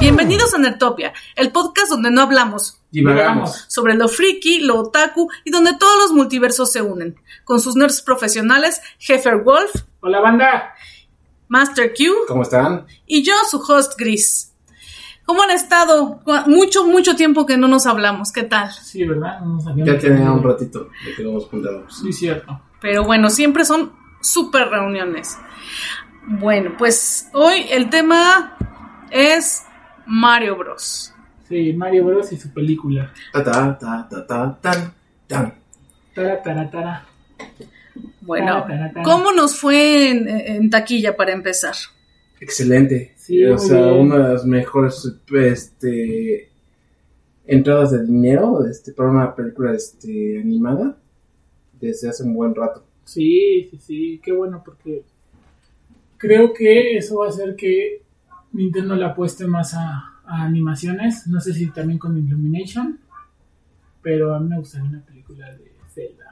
Bienvenidos a Nertopia, el podcast donde no hablamos, Divagamos. sobre lo friki, lo otaku y donde todos los multiversos se unen, con sus nerds profesionales, Heffer Wolf, Hola, banda. Master Q ¿Cómo están? y yo, su host Gris. ¿Cómo han estado? Mucho, mucho tiempo que no nos hablamos, ¿qué tal? Sí, ¿verdad? No nos habíamos Ya tenía un ratito de que no nos juntábamos. Sí, cierto. Pero bueno, siempre son súper reuniones. Bueno, pues hoy el tema es Mario Bros. Sí, Mario Bros. y su película. Ta ta ta ta ta tan tan. Tara, tara, tara. Bueno, Tara, tara, tara. ¿cómo nos fue en, en taquilla para empezar? Excelente. Sí, o sea, bien. una de las mejores este entradas de dinero este para una película este animada desde hace un buen rato. Sí, sí, sí. Qué bueno porque creo que eso va a hacer que Nintendo le apueste más a, a animaciones. No sé si también con Illumination. Pero a mí me gustaría una película de Zelda.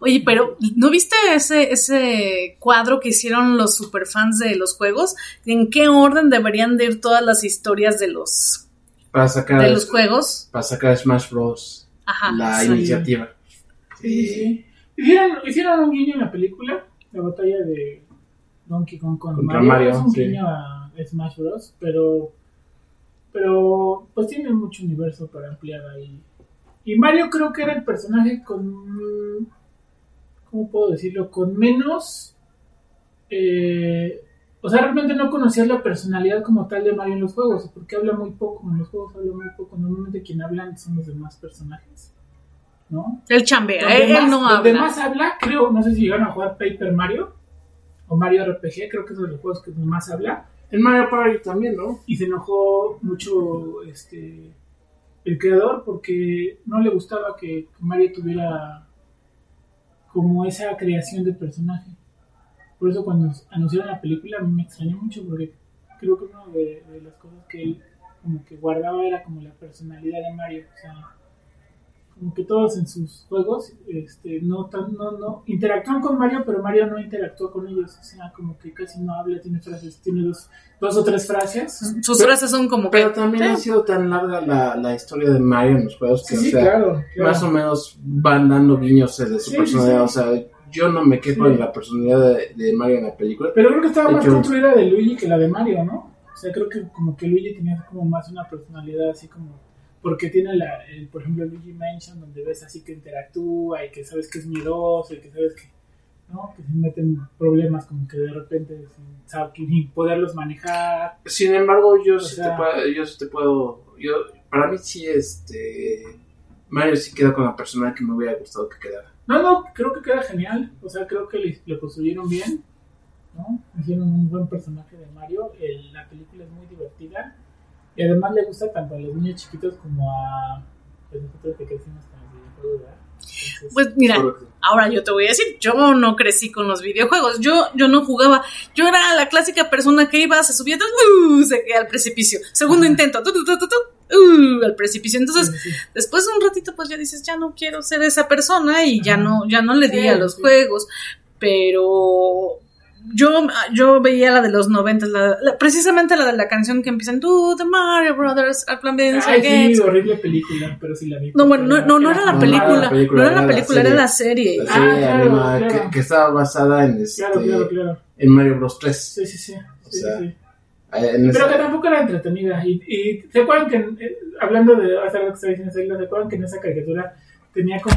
Oye, pero ¿no viste ese, ese cuadro que hicieron los superfans de los juegos? ¿En qué orden deberían de ir todas las historias de los, Para sacar de los juegos? para sacar Smash Bros. Ajá. la sí. iniciativa. Sí, sí, sí. Hicieron, hicieron un guiño en la película, la batalla de Donkey Kong con Contra Mario. Mario, es un sí. guiño a Smash Bros. Pero, pero pues tiene mucho universo para ampliar ahí. Y Mario creo que era el personaje con, ¿cómo puedo decirlo? Con menos, eh, o sea, realmente no conocías la personalidad como tal de Mario en los juegos, porque habla muy poco, en los juegos habla muy poco. Normalmente quien hablan son los demás personajes, ¿no? Él chambea, Donde él, no donde habla. más habla, creo, no sé si llegaron a jugar Paper Mario o Mario RPG, creo que es de los juegos que más habla. En Mario Party también, ¿no? Y se enojó mucho este el creador porque no le gustaba que Mario tuviera como esa creación de personaje. Por eso cuando anunciaron la película me extrañó mucho porque creo que una de, de las cosas que él como que guardaba era como la personalidad de Mario. O sea, como que todos en sus juegos este, no, tan, no, no interactúan con Mario, pero Mario no interactúa con ellos. O sea, como que casi no habla, tiene frases, tiene dos, dos o tres frases. Sus Pero- frases son como Pero que... también ha Sí. sido tan larga la, la historia de Mario en los juegos que, Sí, o sea, claro, claro. más o menos van dando guiños de su Sí, personalidad. sí, O sea, yo no me quejo Sí. de la personalidad de, de Mario en la película. Pero creo que estaba De más construida de Luigi que la de Mario, ¿no? O sea, creo que como que Luigi tenía como más una personalidad así como... Porque tiene, la, el, por ejemplo, Luigi Mansion, donde ves así que interactúa y que sabes que es miedoso y que sabes que... ¿no? Que se meten problemas como que de repente sin, poderlos manejar. Sin embargo, yo sí sea- te puedo, yo sí te puedo, yo, para mí sí, este, Mario sí queda con la persona que me hubiera gustado que quedara. No, no, creo que queda genial. O sea, creo que le, le construyeron bien. ¿no? Hicieron un buen personaje de Mario. El- la película. Y además le gusta tanto a los niños chiquitos como a pues, nosotros que crecimos con el videojuego, ¿verdad? Entonces, Pues mira, ahora yo te voy a decir, yo no crecí con los videojuegos, yo, yo no jugaba, yo era la clásica persona que iba, se subía, ¡uh! se al precipicio, segundo Ajá. intento, tu, tu, tu, tu, tu, ¡uh! al precipicio, entonces sí, sí, sí. después de un ratito pues ya dices, ya no quiero ser esa persona y ya no, ya no le di Sí, a los sí. juegos, pero yo, yo veía la de los noventas, la, la- precisamente la de la canción que empieza en "Do the Mario Brothers, are playing Ay, games". sí, horrible película, pero sí la vi. No, bueno, no, no, no era la no, película, no era la película, no era la era serie. la serie. Ah, claro. Que, que estaba basada en, este, Claro, en Mario Bros 3. Sí, sí, sí. O sí, sea, sí. Eh, Pero esa- que tampoco era entretenida. Y, y se acuerdan que, eh, hablando de hace rato que estaba diciendo ¿se acuerdan que en esa caricatura tenía como,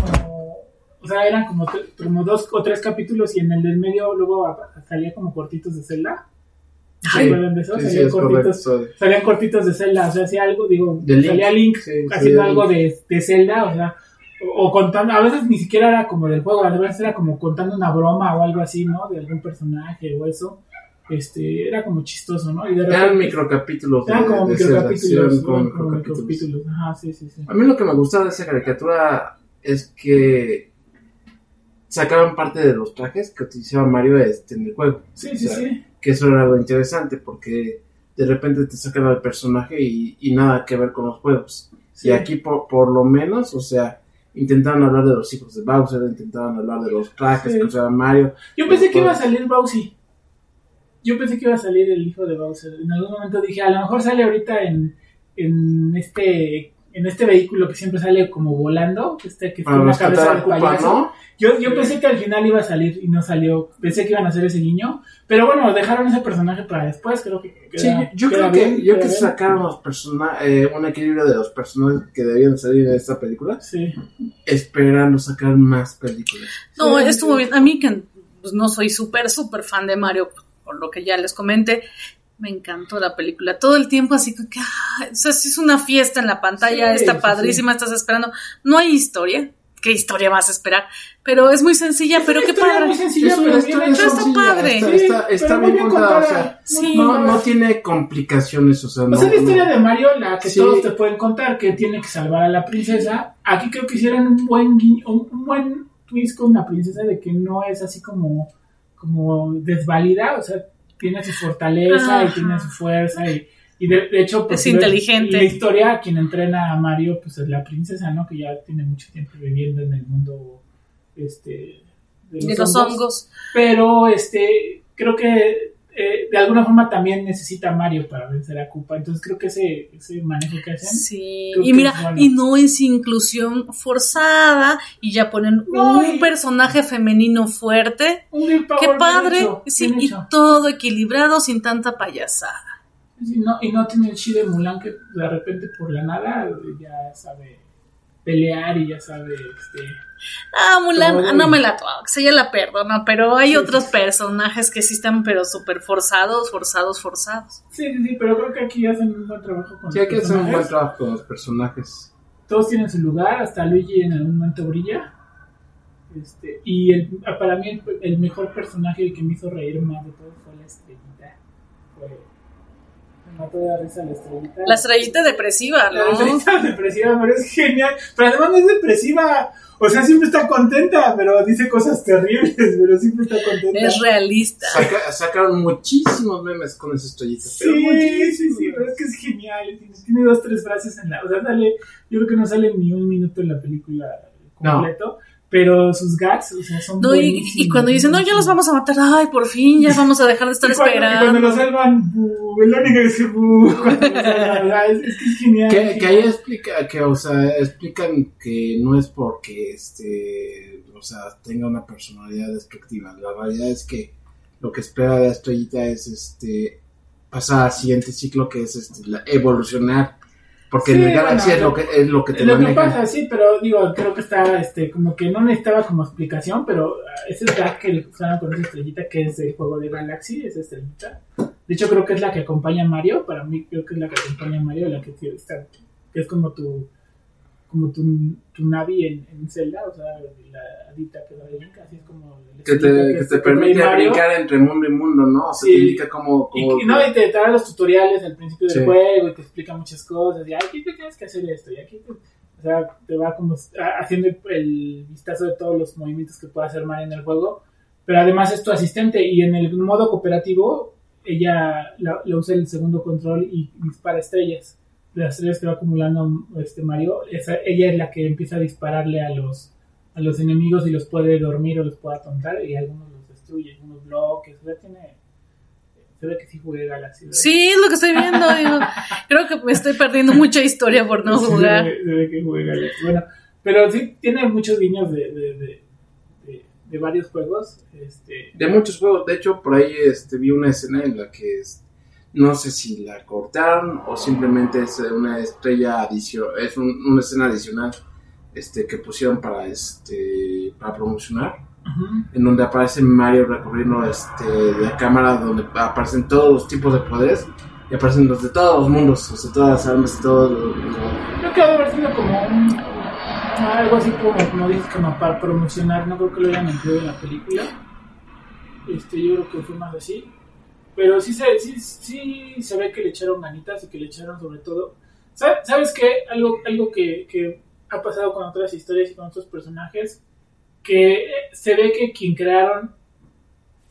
o sea, eran como, como dos o tres capítulos y en el del medio luego salía como cortitos de Zelda? ¿Se Sí, de eso? sí, sí, salían, cortitos, correcto. salían cortitos de Zelda, o sea, hacía algo, digo, De Link. salía Link Sí, haciendo algo Link. de, de Zelda, o sea, o, o contando, a veces ni siquiera era como del juego, a veces era como contando una broma o algo así, ¿no? De algún personaje o eso. Este, era como chistoso, ¿no? Y de Eran microcapítulos eran como microcapítulos, como microcapítulos. microcapítulos. Ajá, sí, sí, sí. A mí lo que me gustaba de esa caricatura es que sacaban parte de los trajes que utilizaba Mario este, en el juego. Sí, sí, O sea, sí. Que eso era algo interesante porque de repente te sacan al personaje y, y nada que ver con los juegos. Sí. Y aquí por, por lo menos, o sea, intentaban hablar de los hijos de Bowser, intentaban hablar de los trajes Sí. que usaba Mario. Yo pensé que iba a salir Bowsy. yo pensé que iba a salir el hijo de Bowser. En algún momento dije, a lo mejor sale ahorita en, en este en este vehículo que siempre sale como volando, este que Para tiene una cabeza de payaso. ¿no? Yo, yo pensé que al final iba a salir y no salió. Pensé que iban a hacer ese guiño. Pero bueno, dejaron ese personaje para después. Creo que. Sí, yo queda creo que, yo que bien. sacaron los persona eh, un equilibrio de los personajes que debían salir de esta película, Sí. esperando sacar más películas. No, Sí, estuvo sí. bien. A mí que pues, no soy súper, súper fan de Mario, por lo que ya les comenté, me encantó la película. Todo el tiempo así que, ah, o sea, sí es una fiesta en la pantalla, Sí, está sí, padrísima, estás esperando. No hay historia. ¿Qué historia vas a esperar? Pero es muy sencilla, Es pero qué padre. muy sencilla, Es pero historia está sencilla, padre. Está, Sí, está, está pero bien contada, o sea, Sí. no, no tiene complicaciones, o sea, no. O sea, la historia no- de Mario, la que Sí. todos te pueden contar, que tiene que salvar a la princesa. Aquí creo que hicieron un buen guiño, un un buen twist con la princesa de que no es así como, como desvalida, o sea, tiene su fortaleza y tiene su fuerza y, y de, de hecho pues, Es inteligente. La historia, quien entrena a Mario, pues es la princesa, ¿no? Que ya tiene mucho tiempo viviendo en el mundo este De los hongos. pero este creo que eh, de alguna forma también necesita a Mario para vencer a Koopa entonces creo que ese, ese manejo que hacen Sí, y mira, y no es inclusión forzada y ya ponen No, un y- personaje femenino fuerte. un Qué padre, hecho, sí, y todo equilibrado sin tanta payasada. Sí, no, y no tiene el chi de Mulan que de repente por la nada ya sabe pelear y ya sabe este Ah, Mulan, Todo ah, no me la toco, se ya la perdono, pero hay otros personajes que sí están pero súper forzados, forzados, forzados. sí, sí, sí, pero creo que aquí hacen un buen trabajo con Sí, los hay que hacer un buen personajes. trabajo con los personajes. todos tienen su lugar, hasta Luigi en algún momento brilla. Este, y el, para mí el, el mejor personaje el que me hizo reír más de todo fue la estrellita. Fue, de risa la estrellita. La estrellita depresiva, La ¿no? estrellita depresiva, pero es genial. Pero además no es depresiva. O sea, siempre está contenta, pero dice cosas terribles, pero siempre está contenta. Es realista. Saca- sacaron muchísimos memes con esa estrellita. pero Sí, sí, muchísimos. sí, pero es que es genial. Tiene, tiene dos, tres frases en la. O sea, sale, yo creo que no sale ni un minuto en la película completo. Pero sus gags, o sea, son. No, y, y cuando dicen, no, ya los vamos a matar, ay, por fin, ya vamos a dejar de estar Y cuando, y cuando esperando. lo salvan, el único que dice cuando salvan, es, es que es genial. Que, ahí explica, que, o sea, explican que no es porque, este, o sea, tenga una personalidad destructiva. La realidad es que lo que espera la estrellita es, este, pasar al siguiente ciclo que es, este, la- evolucionar. Porque Sí, el Galaxy bueno, es lo que, es lo que te Lo que pasa, sí, pero digo, creo que está, este, como que no necesitaba como explicación, pero ah, ese gag que usaron con esa estrellita que es del juego de Galaxy, esa estrellita. De hecho, creo que es la que acompaña a Mario, para mí creo que es la que acompaña a Mario, la que tiene- está, que es como tu, como tu, tu Navi en, en Zelda, o sea, la adita que va de Link, así es como... Que te, que te trae permite brincar entre mundo y mundo, ¿no? O sea, Sí. te indica cómo... Y, cómo- y no, y te da los tutoriales al principio del juego y te explica muchas cosas. Y aquí te tienes que hacer esto. Y aquí te, o sea, te va como haciendo el, el vistazo de todos los movimientos que puede hacer Mario en el juego. Pero además es tu asistente. Y en el modo cooperativo, ella la, la usa el segundo control y dispara estrellas. De las estrellas que va acumulando este Mario, esa- ella es la que empieza a dispararle a los, a los enemigos y los puede dormir o los puede atontar. Y algunos los destruye, algunos bloques. O sea, tiene se ve que sí jugué Galaxy. ¿verdad? Sí, es lo que estoy viendo. digo, creo que me estoy perdiendo mucha historia por no Sí, jugar. Se ve, se ve que jugué Galaxy. Bueno, pero sí tiene muchos guiños de, de, de, de- de varios juegos. Este, de muchos juegos. De hecho, por ahí este, vi una escena en la que es- no sé si la cortaron o simplemente es una estrella adicional, es un- una escena adicional este, que pusieron para este para promocionar, en donde aparece Mario recorriendo este, la cámara, donde aparecen todos los tipos de poderes y aparecen los de todos los mundos, los de todas las armas, de todos los- los- Creo que haber sido como un, algo así como, como dices, como para promocionar. No creo que lo hayan incluido en la película. Este, yo creo que fue más así. Pero sí se, sí, sí se ve que le echaron ganitas y que le echaron sobre todo. ¿Sabes, ¿sabes qué? Algo, algo que, que ha pasado con otras historias y con otros personajes, que eh, se ve que quien crearon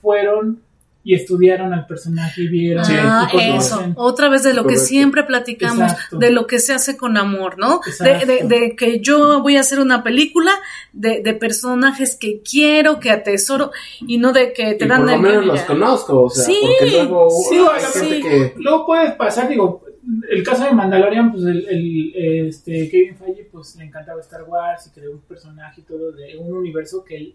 fueron y estudiaron al personaje y vieron. Sí. Ah, y eso. conocen. Otra vez de lo que siempre platicamos, Exacto. de lo que se hace con amor, ¿no? De, de- de que yo voy a hacer una película de, de personajes que quiero, que atesoro, y no de que te y dan por lo el- menos los conozco, o sea, Sí, porque luego sí, hay sí. gente que... Luego puede pasar, digo, el caso de Mandalorian, pues el, el, este, Kevin Feige, pues le encantaba Star Wars y creó un personaje y todo de un universo que él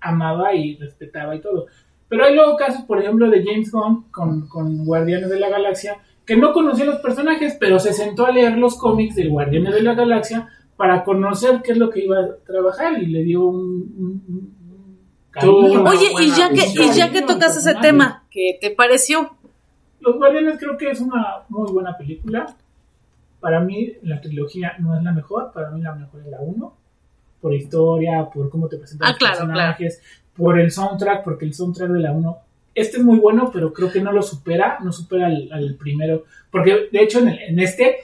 amaba y respetaba y todo. Pero hay luego casos, por ejemplo, de James Gunn con, con Guardianes de la Galaxia, que no conocía los personajes, pero se sentó a leer los cómics de Guardianes de la Galaxia para conocer qué es lo que iba a trabajar y le dio un... un- Oye, y ya que, y ya que tocas ese tema, ¿qué te pareció? Los Guardianes creo que es una muy buena película. Para mí la trilogía no es la mejor, para mí la mejor es la 1. Por historia, por cómo te presentan Ah, los claro, personajes, por el soundtrack, porque el soundtrack de la 1, este es muy bueno, pero creo que no lo supera, no supera al, al primero. Porque de hecho en, el- en este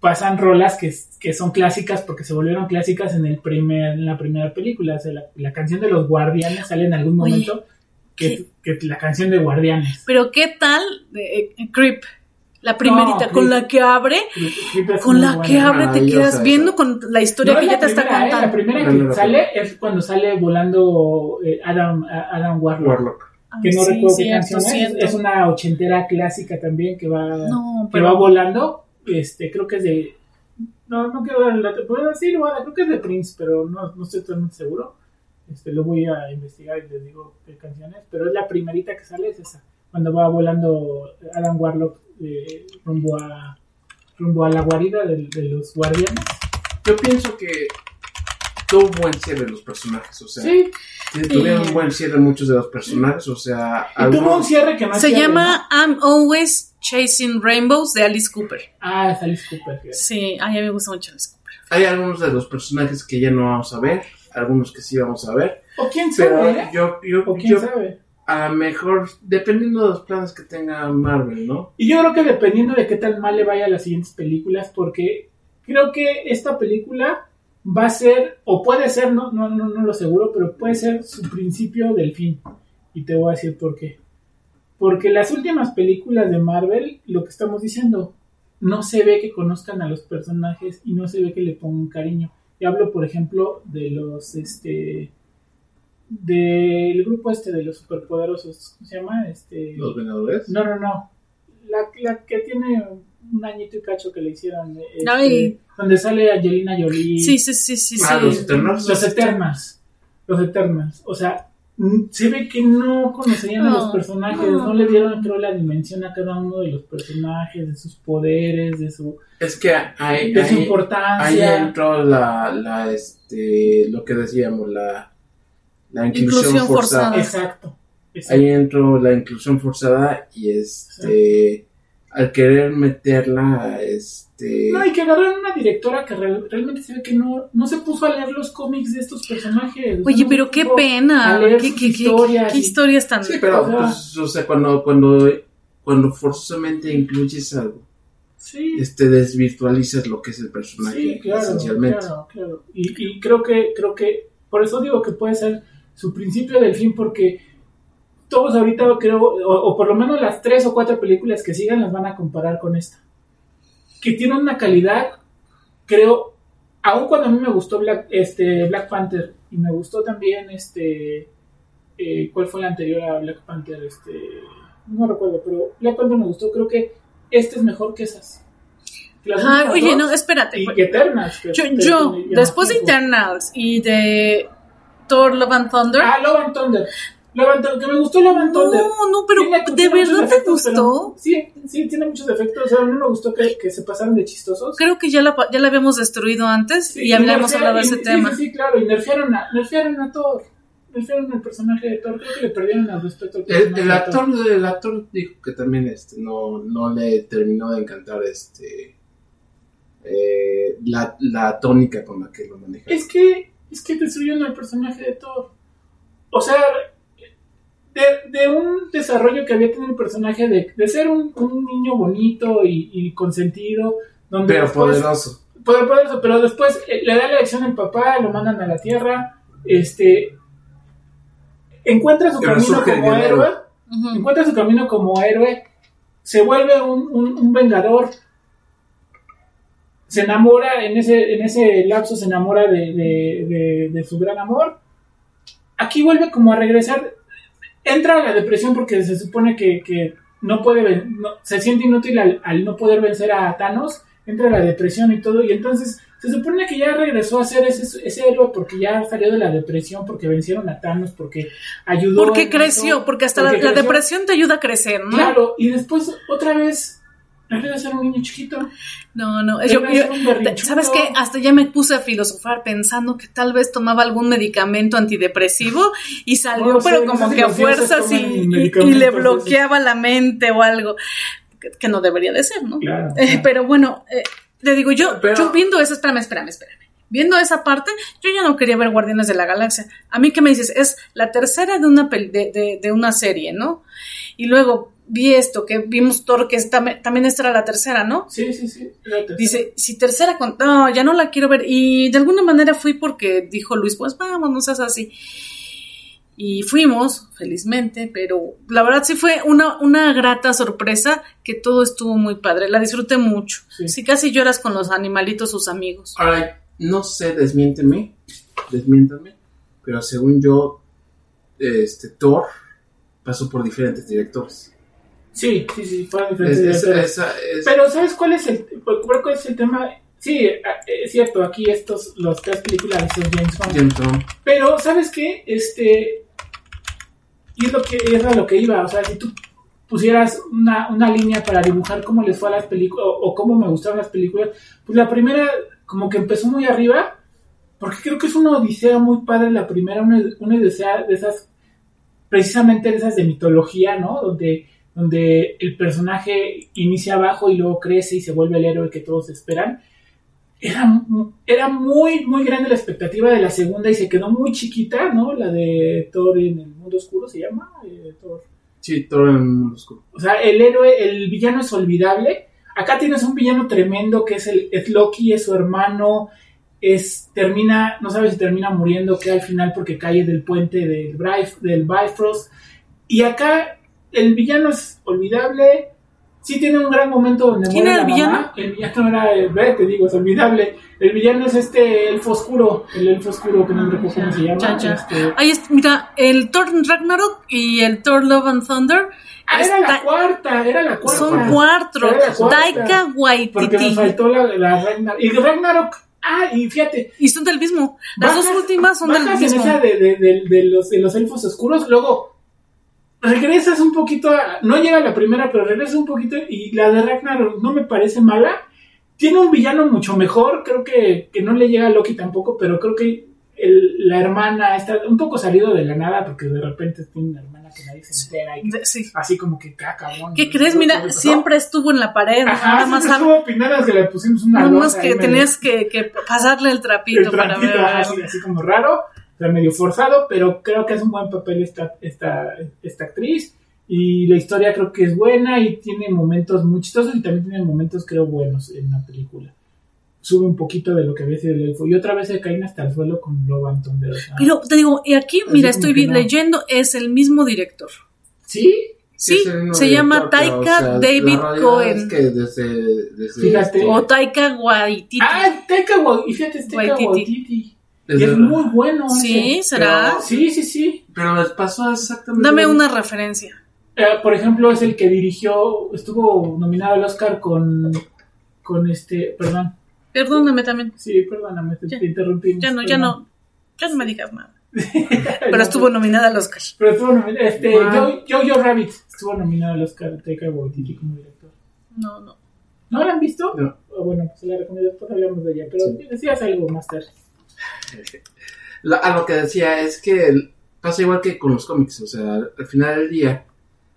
pasan rolas que, que son clásicas porque se volvieron clásicas en el primer, en la primera película. O sea, la, la canción de los Guardianes sale en algún Oye, momento que, la canción de Guardianes. Pero ¿qué tal eh, eh, Creep? La primerita, No, con la que abre, con la buena. que abre te quedas viendo con la historia No que la te está primera, ¿eh? La contando. primera No, no, que no, sale es cuando sale volando eh, Adam, Adam Warlock. Warlock. Que no sí, recuerdo qué cierto, canción es. Es una ochentera clásica también que va, No, que pero- va volando. Este, creo que es de. No, no quiero dar el dato. Puedo decir, bueno, creo que es de Prince, pero no, no estoy totalmente seguro. Este, lo voy a investigar y les digo qué canción es. Pero es la primerita que sale, es esa. Cuando va volando Adam Warlock eh, rumbo a rumbo a la guarida de, de los guardianes. Yo pienso que tuvo buen cierre los personajes, o sea, Sí, que tuvieron un buen cierre muchos de los personajes, o sea, y tuvo un cierre que es Se llama I'm Always Chasing Rainbows de Alice Cooper. Ah, es Alice Cooper. Sí, a mí me gusta mucho Alice Cooper. hay algunos de los personajes que ya no vamos a ver, algunos que sí vamos a ver, O quién pero sabe, ¿eh? yo, yo, O quién yo sabe. A mejor, dependiendo de los planes que tenga Marvel, ¿no? Y yo creo que dependiendo de qué tan mal le vaya a las siguientes películas, porque creo que esta película va a ser, o puede ser, no, no, no, no lo seguro, pero puede ser su principio del fin. Y te voy a decir por qué. Porque las últimas películas de Marvel, lo que estamos diciendo, no se ve que conozcan a los personajes y no se ve que le pongan cariño. Y hablo, por ejemplo, de los, este, del grupo este de los superpoderosos, ¿cómo se llama? Este, Los Vengadores. no, no, no. La, la que tiene un añito y cacho que le hicieron. este, donde sale Angelina Jolie. Sí, sí, sí, sí, Ah, sí. los Eternals. Los Eternals. Los Eternals. O sea, mm, se ve que no conocían a los personajes. no. No. le dieron, creo, la dimensión a cada uno de los personajes, de sus poderes, de su, Es que hay, de su hay- ahí importancia. entró la, la, este, lo que decíamos, la, la inclusión, Inclusión forzada. forzada. Exacto. exacto. Ahí entró la inclusión forzada y este, al querer meterla, este, No, y que agarraron una directora que real- realmente se ve que no, no se puso a leer los cómics de estos personajes. Oye, no pero qué pena. a leer ¿Qué, sus qué, qué- historias qué y- historias tan... sí, pero, o sea- pues, o sea, cuando, cuando, cuando forzosamente incluyes algo, Sí, este, desvirtualizas lo que es el personaje, sí, claro, esencialmente. claro, claro. Y, y creo que, creo que, por eso digo que puede ser su principio del fin, porque todos ahorita creo, o, o por lo menos las tres o cuatro películas que sigan las van a comparar con esta. Que tiene una calidad, creo, aun cuando a mí me gustó Black, este, Black Panther, y me gustó también este, eh, ¿cuál fue la anterior a Black Panther? Este, no recuerdo, pero Black Panther me gustó, creo que este es mejor que esas. Ay, últimas oye, no, espérate. y que Eternals. Yo, que yo, después de. Eternals y de Thor Love and Thunder... Ah, Love and Thunder. Love and Thunder, que me gustó Love and no, Thunder. no, pero Tiene- ¿de tiene verdad te pero- gustó? Sí, sí, tiene muchos defectos. O sea, no me gustó que, que se pasaran de chistosos. Creo que ya la, ya la habíamos destruido antes Sí, y habíamos hablado de ese tema. Sí, sí, claro, y nerfearon a, nerfearon a Thor. Nerfearon al personaje de Thor. Creo que le perdieron al respeto al El, personaje el de actor, Thor. el actor dijo que también este, no, no le terminó de encantar este eh, la, la tónica con la que lo maneja. Es que, es que destruyeron al personaje de Thor. O sea, de, de un desarrollo que había tenido el personaje de, de ser un, un niño bonito y, y consentido, donde pero después- poderoso. Poder- poderoso, pero después eh, le da la lección al papá, lo mandan a la tierra, este encuentra su camino como héroe, encuentra su camino como héroe, se vuelve un, un- un vengador, se enamora, en ese, en ese lapso se enamora de, de- de- de su gran amor. Aquí vuelve como a regresar, entra a la depresión porque se supone que, que no puede, no- se siente inútil al, al no poder vencer a Thanos, entra a la depresión y todo, y entonces se supone que ya regresó a ser ese, ese héroe porque ya salió de la depresión, porque vencieron a Thanos, porque ayudó. Porque creció, eso, porque hasta porque la, la depresión te ayuda a crecer, ¿no? Claro, y después otra vez a ser un niño chiquito. No, no. Yo, yo-. ¿Sabes qué? Hasta ya me puse a filosofar pensando que tal vez tomaba algún medicamento antidepresivo y salió, pero como que a fuerzas y, y- le bloqueaba la mente o algo. Que, que no debería de ser, ¿no? Claro. Eh, pero bueno, eh, te digo, yo, Pero- yo viendo eso, espérame, espérame, espérame. Viendo esa parte, yo ya no quería ver Guardianes de la Galaxia. A mí, ¿qué me dices? Es la tercera de una, de, de- de una serie, ¿no? Y luego vi esto, que vimos Thor, que es tam- también esta era la tercera, ¿no? Sí, sí, sí. la tercera. Dice, si tercera con... No, ya no la quiero ver. Y de alguna manera fui porque dijo Luis, pues vamos, no seas así. Y fuimos, felizmente, pero la verdad sí fue una, una grata sorpresa que todo estuvo muy padre. La disfruté mucho. Sí. Sí, casi lloras con los animalitos, sus amigos. Ahora, no sé, desmiénteme, desmiéntame, pero según yo, este Thor pasó por diferentes directores. Sí, sí, sí, fueron Es- diferentes es- directores. esa- Pero ¿sabes cuál es el cuál es el tema? Sí, eh, es cierto, aquí estos los tres películas son James Bond. James Bond. Pero ¿sabes qué? Este y es lo que es a lo que iba, o sea, si tú pusieras una, una línea para dibujar cómo les fue a las películas o, o cómo me gustaron las películas, pues la primera como que empezó muy arriba, porque creo que es una odisea muy padre la primera, una, una odisea de esas, precisamente de esas de mitología, ¿no? Donde, donde el personaje inicia abajo y luego crece y se vuelve el héroe que todos esperan. Era, era muy, muy grande la expectativa de la segunda y se quedó muy chiquita, ¿no? La de Thor en el mundo oscuro se llama. eh, Thor. Sí, Thor en el mundo oscuro. O sea, el héroe, el villano es olvidable. Acá tienes un villano tremendo que es el es Loki, es su hermano, es termina, no sabes si termina muriendo que al final porque cae del puente del, Bifrost. Y acá el villano es olvidable. Sí tiene un gran momento donde ¿Quién muere era la el mamá. El villano era, eh, ve, te digo, es olvidable. El villano es este elfo oscuro, el elfo oscuro que no me recuerdo cómo se llama. Ya, ya. este- Ahí está, mira, el Thor Ragnarok y el Thor Love and Thunder Ah, era la cuarta, era la cuarta. son cuatro. Taika Porque Waititi. me faltó la, la Ragnarok. Y Ragnarok. Ah, y fíjate. Y son del mismo. Las bajas- dos últimas son del bajas en mismo. esa de, de, de- de los, de los elfos oscuros. Luego regresas un poquito. A, no llega a la primera, pero regresas un poquito. Y la de Ragnarok no me parece mala. Tiene un villano mucho mejor. Creo que, que no le llega a Loki tampoco. Pero creo que el- la hermana está un poco salido de la nada. Porque de repente tiene una hermana que nadie se entera. Y sí. así como que "Ah, cabrón. ¿Qué crees? Mira, siempre estuvo en la pared. Ajá, nada más, estuvo opinada que le pusimos una nada más que tenías que, que pasarle el trapito, el para ver. así, así como raro, sea, medio forzado, pero creo que es un buen papel esta, esta, esta actriz. Y la historia creo que es buena y tiene momentos muy chistosos y también tiene momentos creo buenos en la película. Sube un poquito de lo que había sido el elfo. Y otra vez se caen hasta el suelo con o sea, Pero te digo, y aquí, Así mira, estoy no. leyendo, es el mismo director. ¿Sí? Sí, se llama director, Taika David Cohen. Es que desde, desde Fíjate. este- O Taika Waititi. Ah, Taika Waititi. Y fíjate, es Taika Waititi. Waititi. Y desde- es muy bueno. sí, ese. será. pero- Sí, sí, sí. Pero les pasó exactamente. Dame una referencia. Eh, por ejemplo, es el que dirigió, estuvo nominado al Oscar con, con este, perdón, Perdóname también. sí, perdóname, te, Ya. te interrumpí. Ya no, ya no. Ya no me digas nada. Pero estuvo nominada al Oscar. Pero estuvo nominado, este, Wow. Jo- Jojo Rabbit estuvo nominado al Oscar de Taika Waititi como director. No, no. ¿No la han visto? No. Ah, bueno, pues se la recomiendo, después hablamos de ella, pero Sí. decías algo más tarde. A lo que decía es que pasa igual que con los cómics, o sea, al final del día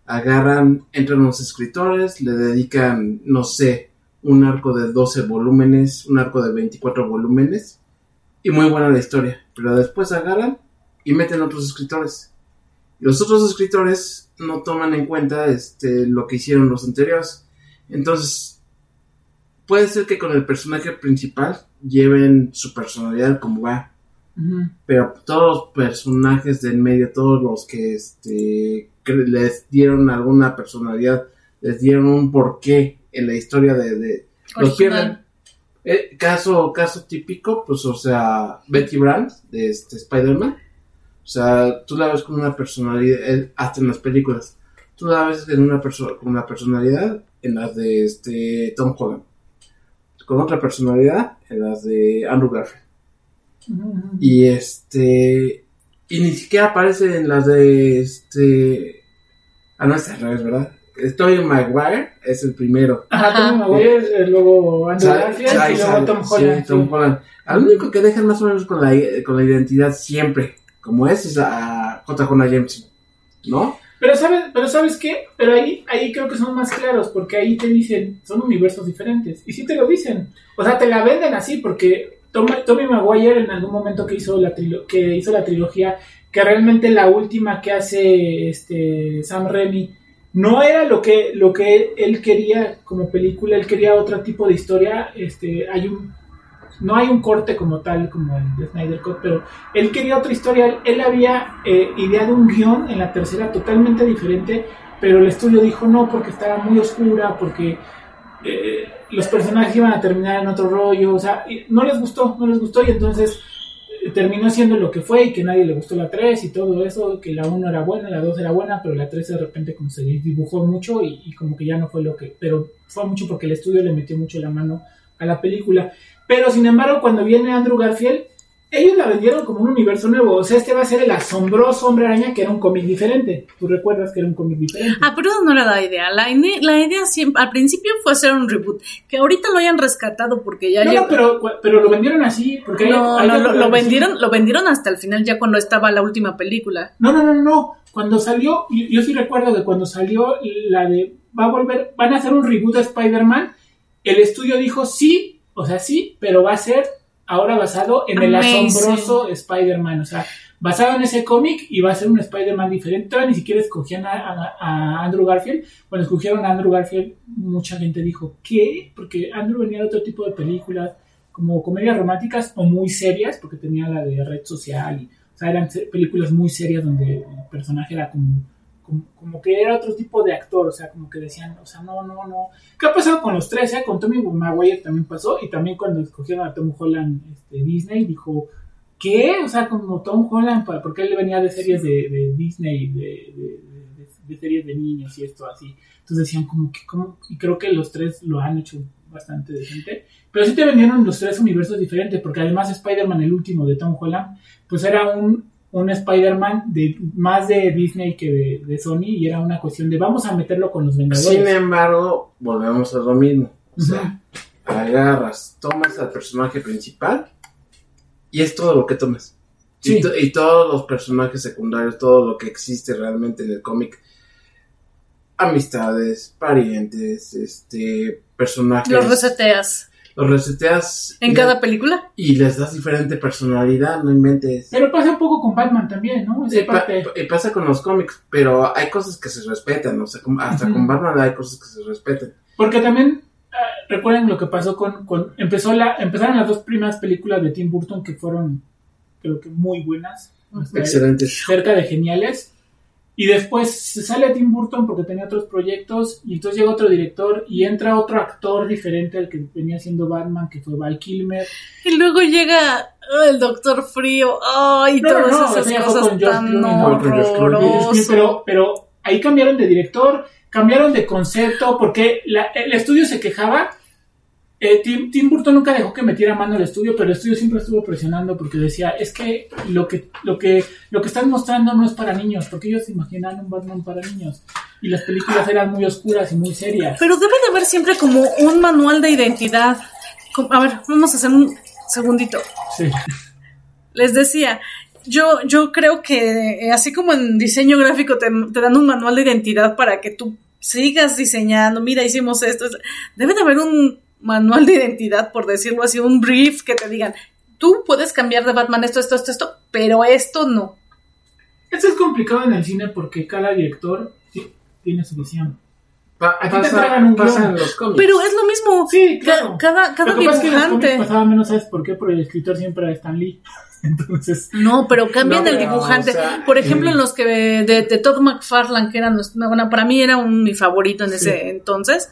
agarran, entran los escritores, le dedican, no sé, un arco de 12 volúmenes, un arco de 24 volúmenes, y muy buena la historia, pero después agarran y meten otros escritores. Y los otros escritores no toman en cuenta este, lo que hicieron los anteriores. Entonces, puede ser que con el personaje principal lleven su personalidad como va, pero todos los personajes del medio, todos los que este que les dieron alguna personalidad, les dieron un porqué en la historia de, de- los pierden. Eh, caso caso típico, pues o sea, Betty Brant de este Spider-Man. O sea, tú la ves con una personalidad eh, hasta en las películas. Tú la ves en una persona con una personalidad en las de este Tom Holland. Con otra personalidad en las de Andrew Garfield. Y este. Y ni siquiera aparece en las de este. Ah, no, es al revés, ¿verdad? Tobey Maguire es el primero. Ajá. Tom Maguire, eh, luego Andrew Garfield y luego sale- Tom sí, Holland. Tom sí. Holland. Al único que dejan más o menos con la, con la identidad siempre, como es, es a J. Jonah Jameson. ¿No? Pero sabes, pero sabes qué, pero ahí, ahí creo que son más claros, porque ahí te dicen, son universos diferentes. Y sí te lo dicen. O sea, te la venden así, porque Tom, Tommy Maguire en algún momento que hizo la trilo- que hizo la trilogía, que realmente la última que hace este Sam Raimi, no era lo que, lo que él quería como película, él quería otro tipo de historia. Este, hay un, no hay un corte como tal, como el de Snyder Cut, pero él quería otra historia. Él, había eh, ideado un guion en la tercera totalmente diferente, pero el estudio dijo no porque estaba muy oscura, porque eh, los personajes iban a terminar en otro rollo. O sea, no les gustó, no les gustó y entonces eh, terminó siendo lo que fue y que nadie le gustó la 3 y todo eso, que la 1 era buena, la 2 era buena, pero la 3 de repente como se dibujó mucho y, y como que ya no fue lo que, pero fue mucho porque el estudio le metió mucho la mano a la película. Pero sin embargo, cuando viene Andrew Garfield, ellos la vendieron como un universo nuevo. O sea, este va a ser el asombroso hombre araña que era un cómic diferente. Tú recuerdas que era un cómic diferente. Ah, pero no era la idea. La, la idea siempre, al principio fue hacer un reboot. Que ahorita lo hayan rescatado porque ya no, llegó- no, pero, pero lo vendieron así. Porque hay- No, hay no, algo lo, vendieron, lo vendieron hasta el final, ya cuando estaba la última película. No, no, no, no. Cuando salió, yo, yo sí recuerdo que cuando salió la de va a volver, van a hacer un reboot de Spider-Man, el estudio dijo sí, o sea, sí, pero va a ser ahora basado en el Amazing. asombroso Spider-Man, o sea, basado en ese cómic y va a ser un Spider-Man diferente. Todavía ni siquiera escogían a, a- a Andrew Garfield. Cuando escogieron a Andrew Garfield, mucha gente dijo, ¿qué? Porque Andrew venía de otro tipo de películas, como comedias románticas o muy serias, porque tenía la de red social y o sea, eran películas muy serias donde el personaje era como, como, que era otro tipo de actor, o sea, como que decían, o sea, no, no, no. ¿Qué ha pasado con los tres? eh? Con Tommy Maguire también pasó, y también cuando escogieron a Tom Holland este, Disney, dijo, ¿qué? O sea, como Tom Holland, porque él venía de series de, Disney, de, de- de- de series de niños y esto así. Entonces decían como que, como, y creo que los tres lo han hecho bastante decente. Pero sí te vendieron los tres universos diferentes, porque además Spider-Man, el último de Tom Holland, pues era un, un Spider-Man de más de Disney que de, de Sony y era una cuestión de vamos a meterlo con los Vengadores. Sin embargo, volvemos a lo mismo. O sea, agarras, tomas al personaje principal y es todo lo que tomas. Sí. Y, to- y todos los personajes secundarios, todo lo que existe realmente en el cómic. Amistades, parientes, este, personajes. Los reseteas. Los reseteas. En y- cada película. Y les das diferente personalidad, no inventes. Pero pasa un poco con Batman también, ¿no? Esa Y, pa- parte. y pasa con los cómics, pero hay cosas que se respetan, o sea, hasta con Batman hay cosas que se respetan. Porque también ah, recuerden lo que pasó con, con empezó la empezaron las dos primeras películas de Tim Burton que fueron creo que muy buenas, Excelentes. cerca de geniales. Y después se sale Tim Burton porque tenía otros proyectos y entonces llega otro director y entra otro actor diferente al que venía siendo Batman, que fue Val Kilmer. Y luego llega oh, el Doctor Frío. Ay, No, no, todas no, esas cosas tan. Pero, pero ahí cambiaron de director, cambiaron de concepto, porque la- el estudio se quejaba. Eh, Tim, Tim Burton nunca dejó que metiera mano al estudio, pero el estudio siempre estuvo presionando porque decía, es que lo que, lo que, lo que están mostrando no es para niños, porque ellos se imaginan un Batman para niños. Y las películas eran muy oscuras y muy serias. Pero debe de haber siempre como un manual de identidad. A ver, vamos a hacer un segundito. Sí. Les decía, yo, yo creo que eh, así como en diseño gráfico te, te dan un manual de identidad para que tú sigas diseñando, mira, hicimos esto, es- debe de haber un manual de identidad, por decirlo así, un brief que te digan, tú puedes cambiar de Batman esto, esto, esto, esto, pero esto no. Esto es complicado en el cine porque cada director tiene su visión. Pa- Aquí te pasa, entregan un pasa en los cómics. Pero es lo mismo. Sí, claro. Cada, cada Lo que pasa es que en los cómics dibujante. pasaba menos, ¿sabes por qué? Porque el escritor siempre era Stan Lee. Entonces, No, pero cambian No, el dibujante. o sea, Por ejemplo, mm. en los que de, de Todd McFarlane, que era bueno, para mí era un, mi favorito en Sí. ese entonces,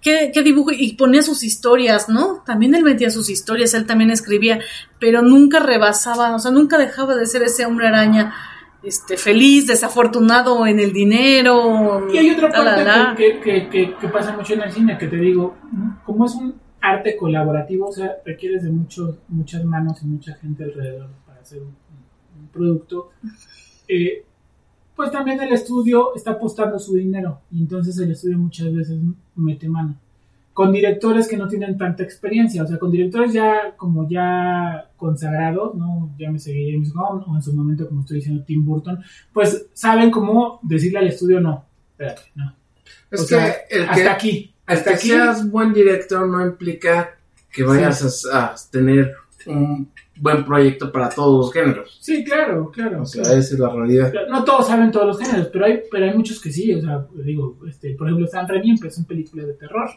que, que dibujo y ponía sus historias, ¿no? También él metía sus historias, él también escribía, pero nunca rebasaba, o sea, nunca dejaba de ser ese hombre araña, este, feliz, desafortunado en el dinero. Y hay otra la, parte la. Que, que, que, que pasa mucho en el cine, que te digo, ¿no? como es un arte colaborativo, o sea, requieres de muchos, muchas manos y mucha gente alrededor para hacer un, un producto, eh, pues también el estudio está apostando su dinero, y entonces el estudio muchas veces mete mano. Con directores que no tienen tanta experiencia, o sea, con directores ya como ya consagrados, ¿no? Ya me James Gunn, o en su momento, como estoy diciendo, Tim Burton, pues saben cómo decirle al estudio no, espérate, no. Es O que sea, el que, hasta aquí. el Hasta que aquí. seas buen director no implica que vayas a, a tener un buen proyecto para todos los géneros. Sí, claro, claro. O sea, claro. esa es la realidad. No todos saben todos los géneros, pero hay, pero hay muchos que sí. O sea, digo, este, por ejemplo, San Raimi empezó en películas de terror.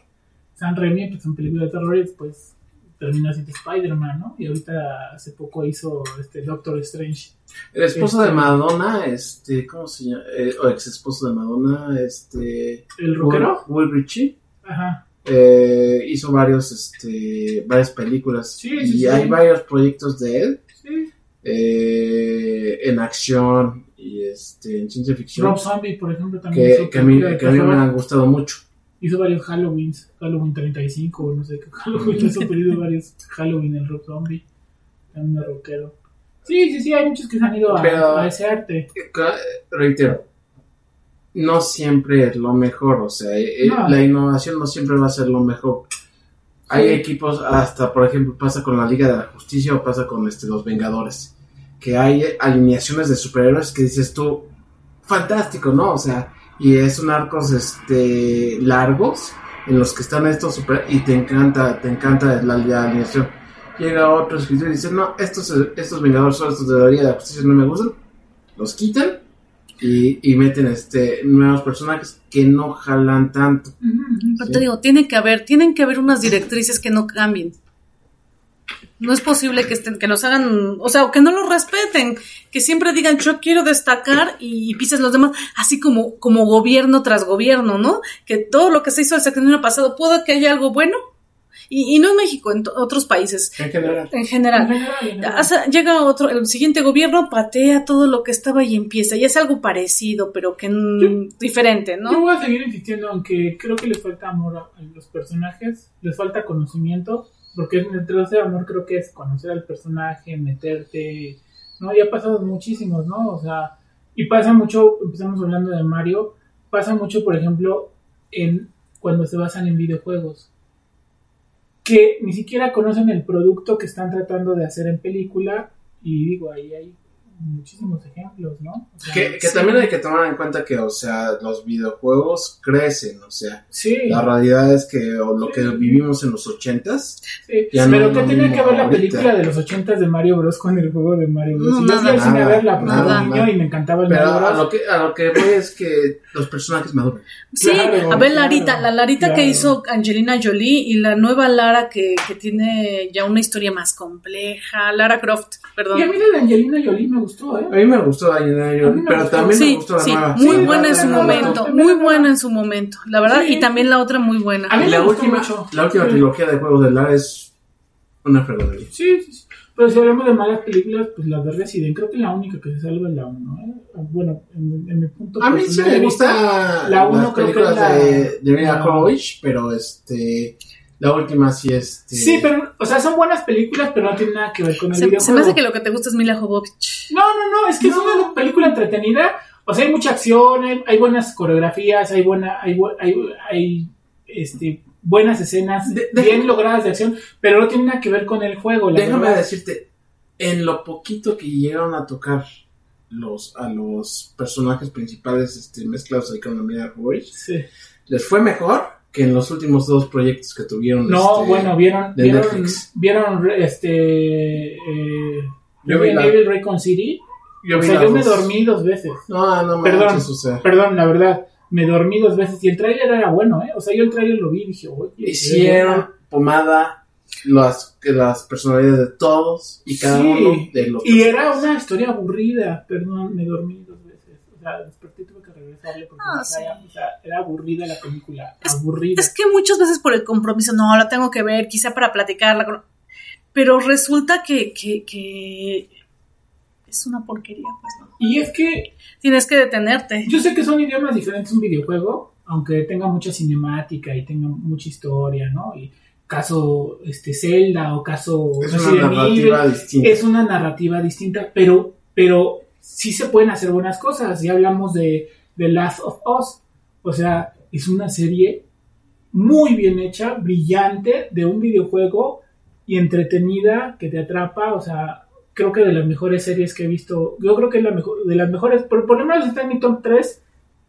San Raimi empezó en películas de terror y después terminó haciendo Spider-Man, ¿no? Y ahorita hace poco hizo este Doctor Strange. El esposo Este- de Madonna, este, ¿cómo se llama? Eh, o ex esposo de Madonna, este. ¿El rockero? Will, Will. Ajá. Eh, hizo varios, este, varias películas. Sí, y sí, sí. hay varios proyectos de él Sí. eh, en acción y este, en ciencia ficción. Rob Zombie, por ejemplo, también que, hizo que a mí, que a mí me han gustado mucho. Hizo varios Halloweens, Halloween 35, o no sé qué Halloween, hizo varios Halloween el Rob Zombie, también rockero. Sí, sí, sí, hay muchos que se han ido a, Pero- a ese arte. Ca- Reitero, no siempre es lo mejor, o sea, eh, No. la innovación no siempre va a ser lo mejor. Hay Sí. equipos, hasta por ejemplo, pasa con la Liga de la Justicia o pasa con este, los Vengadores, que hay alineaciones de superhéroes que dices tú, fantástico, ¿no? O sea, y es un arcos este, largos en los que están estos super y te encanta, te encanta la, la alineación. Llega otro escritor y dice, no, estos, estos Vengadores son estos de la Liga de la Justicia no me gustan, los quitan y, y meten este nuevos personajes que no jalan tanto. Pero te digo, tiene que haber, tienen que haber unas directrices que no cambien. No es posible que estén, que los hagan, o sea, o que no los respeten, que siempre digan yo quiero destacar y, pises los demás, así como, como gobierno tras gobierno, ¿no? Que todo lo que se hizo el sexenio pasado, pueda que haya algo bueno, y, y no en México, en otros países, En general. en En general. en llega otro, el siguiente gobierno patea todo lo que estaba y empieza, y es algo parecido, pero que diferente, Yo ¿no? voy a seguir insistiendo, aunque creo que les falta amor a, los personajes, les falta conocimiento, porque entre ese amor creo que es conocer al personaje, meterte, ¿no? Ya pasamos muchísimos, ¿no? O sea, y pasa mucho, empezamos hablando de Mario, pasa mucho, por ejemplo, en cuando se basan en videojuegos, que ni siquiera conocen el producto que están tratando de hacer en película, y digo, ahí hay muchísimos ejemplos, ¿no? O sea, Que, que Sí. también hay que tomar en cuenta que, o sea, los videojuegos crecen, o sea, Sí. la realidad es que o lo que vivimos en los ochentas, Sí, Ya no pero es ¿qué tiene mismo que ver la ahorita. película de los ochentas de Mario Bros con el juego de Mario Bros? No, Y yo fui al cine a Nada, verla porque nada, era un niño y me encantaba el pero Mario a Bros. lo que a lo que voy es que los personajes maduran. Sí, Claro, a ver claro, Larita, la Larita que claro. hizo Angelina Jolie y la nueva Lara que, que tiene ya una historia más compleja, Lara Croft, perdón. Y a mí de Angelina Jolie me gustó, ¿eh? A mí me gustó Angelina Jolie, A mí me pero gustó. también me gustó la sí, nueva. muy Sí, buena en su momento, la- muy buena en su momento, la verdad, Sí. y también la otra muy buena. A mí Y me la gustó última, mucho. la última Sí. trilogía de juegos de Lara es una fregonería. Sí, sí, sí. Pero si hablamos de malas películas, pues la de Resident, creo que la única que se salva es la 1, ¿eh? Bueno, en, en mi punto A mí sí me gusta la uno las creo que películas es la- de, de Mila pero este la última sí este Sí, pero, o sea, son buenas películas, pero no tienen nada que ver con el Se, videojuego. se me hace que lo que te gusta es Mila Jovovich. No, no, no, es que es una película entretenida. O sea, hay mucha acción, hay, hay buenas coreografías, hay buena, hay, hay, hay, este, buenas escenas De- de- bien logradas de acción, pero no tiene nada que ver con el juego. La Déjame verdad. decirte, en lo poquito que llegaron a tocar los a los personajes principales este, mezclados ahí con la Mila Jovovich, Sí. les fue mejor que en los últimos dos proyectos que tuvieron. No, este, bueno, vieron, de vieron, Netflix. vieron, eh, eh, Yo vi la- Evil Recon City. yo o sea, yo me dormí dos veces. No, no Perdón. manches, o sea. Perdón, la verdad, me dormí dos veces y el tráiler era bueno, ¿eh? O sea, yo el tráiler lo vi y dije, oye, Hicieron pomada las, que las personalidades de todos y cada Sí, uno de los Y era una historia aburrida, perdón, me dormí dos veces. O sea, desperté tuve regresarle porque Ah, o sea, sí. o sea, era aburrida la película. Es- aburrida. Es que muchas veces por el compromiso, no, la tengo que ver, quizá para platicarla. con- Pero resulta que, que, que es una porquería, pues no. Y es que Tienes que detenerte. yo sé que son idiomas diferentes un videojuego, aunque tenga mucha cinemática y tenga mucha historia, ¿no? Y caso este Zelda o caso Es Resident una narrativa Evil, distinta. es una narrativa distinta, pero, pero sí se pueden hacer buenas cosas. Ya hablamos de The Last of Us. O sea, es una serie muy bien hecha, brillante, de un videojuego y entretenida que te atrapa. O sea, creo que de las mejores series que he visto. Yo creo que es la mejor, de las mejores, por, por lo menos está en mi top 3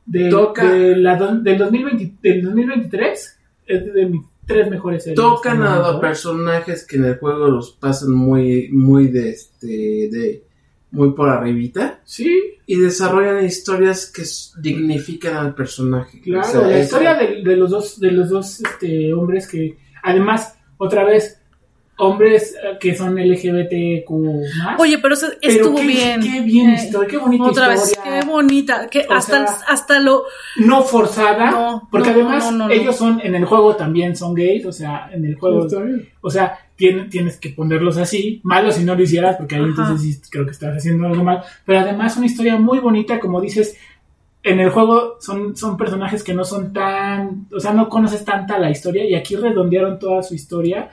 de, Toca- de la del, 2020, del 2023. Es de mis tres mejores series. Tocan a los personajes que en el juego los pasan muy, muy de este, de, muy por arribita Sí, y desarrollan historias que dignifican al personaje. Claro, O sea, la historia de, de los dos, de los dos este, hombres que, además, otra vez, hombres eh, que son LGBTQ más. Oye, pero eso Pero estuvo qué, bien. Qué bien Eh, historia, qué bonita Otra vez, historia. qué bonita. Que hasta, sea, hasta lo. No forzada, No, porque no, además no, no, no. ellos son, en el juego también son gays, o sea, en el juego, Está bien. o sea, tien- tienes que ponerlos así, malo si no lo hicieras, porque ahí Ajá. entonces sí creo que estás haciendo algo mal, pero además una historia muy bonita, como dices, en el juego son, son personajes que no son tan, o sea, no conoces tanta la historia y aquí redondearon toda su historia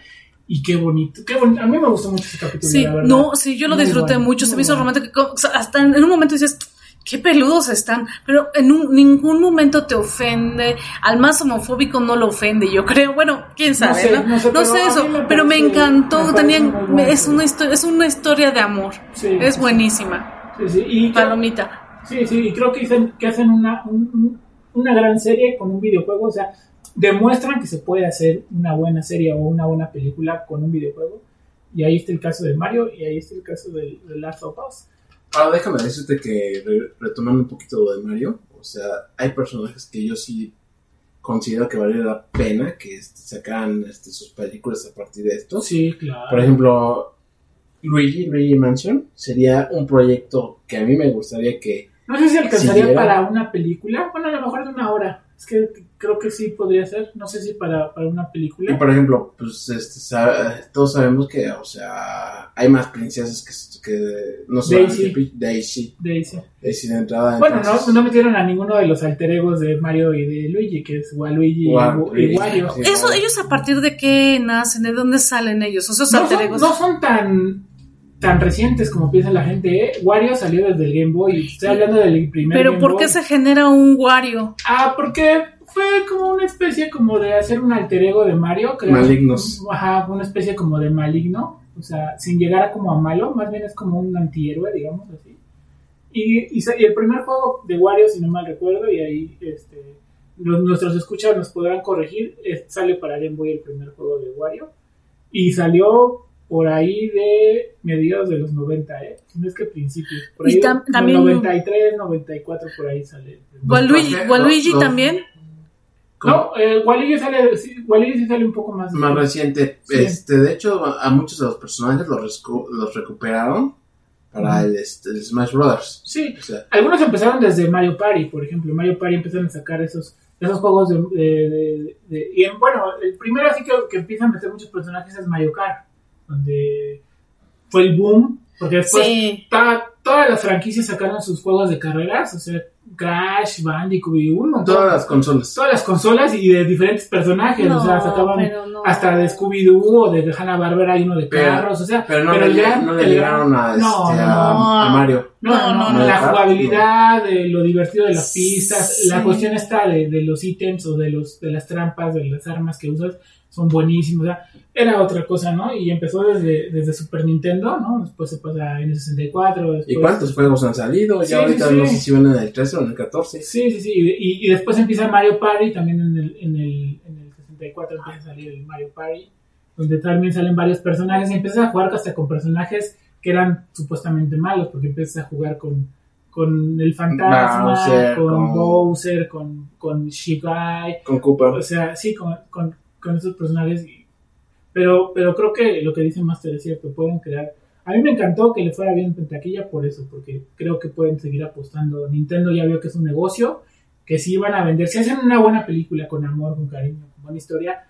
y qué bonito, qué bonito, a mí me gustó mucho ese capítulo, Sí, la verdad. no, sí, yo lo Muy disfruté bueno, mucho. Se me hizo bueno. romántico. o sea, hasta en, en un momento dices. Qué peludos están, pero en un- ningún momento te ofende. Al más homofóbico no lo ofende, yo creo. Bueno, quién sabe, sé, ¿no? no sé, No sé eso, me pero me encantó. me Tenían, bueno. es una historia, es una historia de amor. Sí, es buenísima. sí, sí, y creo- Palomita. Sí, sí, y creo que hacen, que hacen una, un- un- una gran serie con un videojuego, o sea, demuestran que se puede hacer una buena serie o una buena película con un videojuego. Y ahí está el caso de Mario y ahí está el caso de, de Last of Us. Ahora déjame decirte que re- retomando un poquito lo de Mario, o sea, hay personajes que yo sí considero que vale la pena que este, sacaran este, sus películas a partir de esto. Sí, claro. Por ejemplo, Luigi, Luigi Mansion, sería un proyecto que a mí me gustaría que... no sé si alcanzaría para una película. Bueno, a lo mejor de una hora. Es que creo que sí podría ser. No sé si para, para una Y película. por ejemplo, pues este, todos sabemos que, o sea, hay más princesas que, que no solamente Daisy. Daisy, Daisy. Daisy de entrada. Bueno, entonces- no, no metieron a ninguno de los alter egos de Mario y de Luigi, que es Waluigi y Wa- Wa- y Wario. sí. Eso, ellos a partir de qué nacen, de dónde salen ellos, esos no alter son, egos. no son tan tan recientes como piensa la gente. ¿eh? Wario salió desde el Game Boy. Estoy hablando del primer Pero Game ¿por qué Boy. se genera un Wario? Ah, porque fue como una especie como de hacer un alter ego de Mario. creo. Malignos. Ajá, una especie como de maligno. O sea, sin llegar a como a malo. Más bien es como un antihéroe, digamos así. Y, y, y el primer juego de Wario, si no mal recuerdo, y ahí este, los- nuestros escuchas nos podrán corregir, es- sale para Game Boy el primer juego de Wario. Y salió por ahí de mediados de los 90, ¿eh? No es que principios. Por Y ahí tam- de también- 93, 94, por ahí sale. Waluigi, Waluigi los- también. No, eh, Waluigi sale, sí, Waluigi sí sale un poco más. más reciente. Sí. Este, de hecho, a muchos de los personajes los, los recuperaron para el, este, el Smash Brothers. Sí, O sea, algunos empezaron desde Mario Party, por ejemplo. Mario Party empezaron a sacar esos, esos juegos de... de- de- de- y en- bueno, el primero así que, que empiezan a meter muchos personajes es Mario Kart, donde fue el boom, porque después Sí. ta- todas las franquicias sacaron sus juegos de carreras, o sea, Crash, Bandicoot y un montón. todas las consolas. todas las consolas y de diferentes personajes, o sea, sacaban pero no. hasta de Scooby-Doo o de Hanna-Barbera y uno de Pero- carros, o sea, Pero no, el le, gran- no le el llegaron a, este, no, a, no. a Mario. No, no, No, no, no, la jugabilidad, de lo divertido de las pistas, Sí. la cuestión está de, de los ítems o de los de las trampas, de las armas que usas, son buenísimos, o sea, era otra cosa, ¿no? Y empezó desde, desde Super Nintendo, ¿no? Después se pasa en el 64, después... ¿Y cuántos juegos han salido? Sí, Ya ahorita sí, no sí. sé si van en el 13 o en el 14. Sí, sí, sí, y, y después empieza Mario Party, también en el, en el, en el 64 empieza a salir el Mario Party, donde también salen varios personajes, y empiezas a jugar hasta con personajes que eran supuestamente malos, porque empiezas a jugar con, con el fantasma, Bowser, con, con- Bowser, con, con Shigai, Con Cooper. o sea, sí, con, con, con esos personajes. Pero, pero creo que lo que dice Master es cierto, pueden crear. A mí me encantó que le fuera bien en taquilla por eso, porque creo que pueden seguir apostando. Nintendo ya vio que es un negocio, que sí van a vender. Si hacen una buena película con amor, con cariño, con buena historia,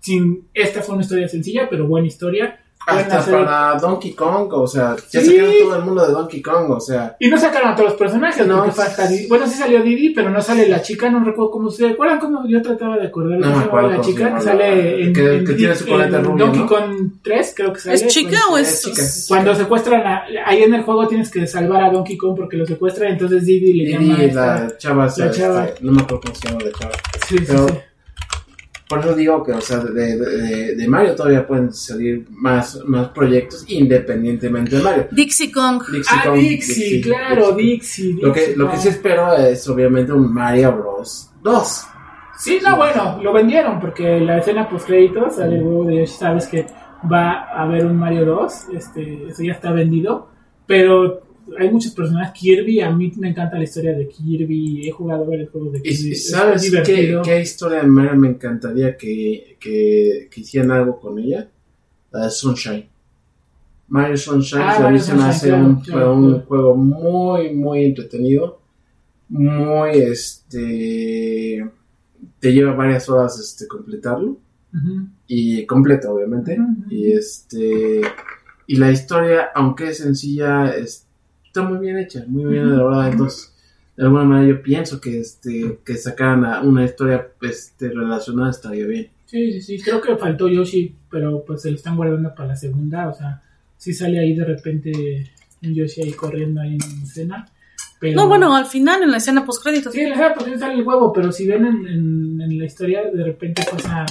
sin esta fue una historia sencilla, pero buena historia, Hasta hacer- para Donkey Kong, o sea, ya Sí. sacaron todo el mundo de Donkey Kong, o sea, Y no sacaron a todos los personajes, No, porque es- falta Didi. Bueno, sí salió Didi, pero no sale la chica, no recuerdo cómo se acuerdan cómo yo trataba de acordar No cómo me se llamaba acuerdo la chica que sale en, que- en- que tiene su coleta en rubia, Donkey ¿no? Kong 3, creo que sale. ¿Es chica o es es.? chica. Cuando secuestran a, ahí en el juego tienes que salvar a Donkey Kong porque lo secuestran, entonces Didi le llama a esta- la chava, la chava. este, no me acuerdo cómo se llama la chava. Sí, sí. Por eso digo que, o sea, de, de, de Mario todavía pueden salir más, más proyectos independientemente de Mario. Dixie Kong. Dixie Ah, Kong, Dixie, claro, Dixie. Lo que, Dixie lo que Kong. sí espero es obviamente un Mario Bros. 2. Sí, no, bueno, lo vendieron porque la escena post créditos sale huevo de Yoshi, sabes que va a haber un Mario 2, este, eso ya está vendido, pero hay muchos personajes, Kirby, a mí me encanta la historia de Kirby, he jugado varios juegos de Kirby, y sabes qué, qué historia de Mario me encantaría que, que, que hicieran algo con ella? La de Sunshine. Mario Sunshine Ah, Mario se me hace un, claro, un claro. juego muy, muy entretenido. Muy, este... Te lleva varias horas este, completarlo. Y completa obviamente y este y la historia aunque es sencilla es- está muy bien hecha muy bien elaborada entonces de alguna manera yo pienso que este que sacaran a- una historia este relacionada estaría bien Sí, sí, sí, creo que faltó Yoshi, pero pues se lo están guardando para la segunda, o sea, sí sale ahí de repente un Yoshi ahí corriendo ahí en escena, pero... No, bueno, al final, en la escena post créditos. Sí, en la escena pues sale el huevo, pero si ven en, en- en la historia, de repente pasa,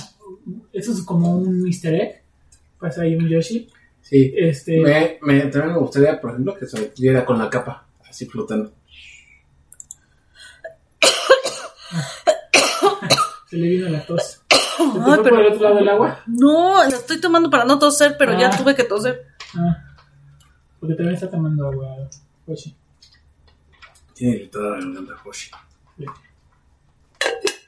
eso es como un easter egg, pasa ahí un Yoshi, sí este... me, me- también me gustaría por ejemplo que se viera con la capa así flotando Se le vino la tos. ¿Se te Ay, fue por pero- el otro lado del agua? No, la estoy tomando para no toser, pero ya Ah. tuve que toser. Ah, porque también está tomando agua, Yoshi. tiene irritada la garganta Hoshi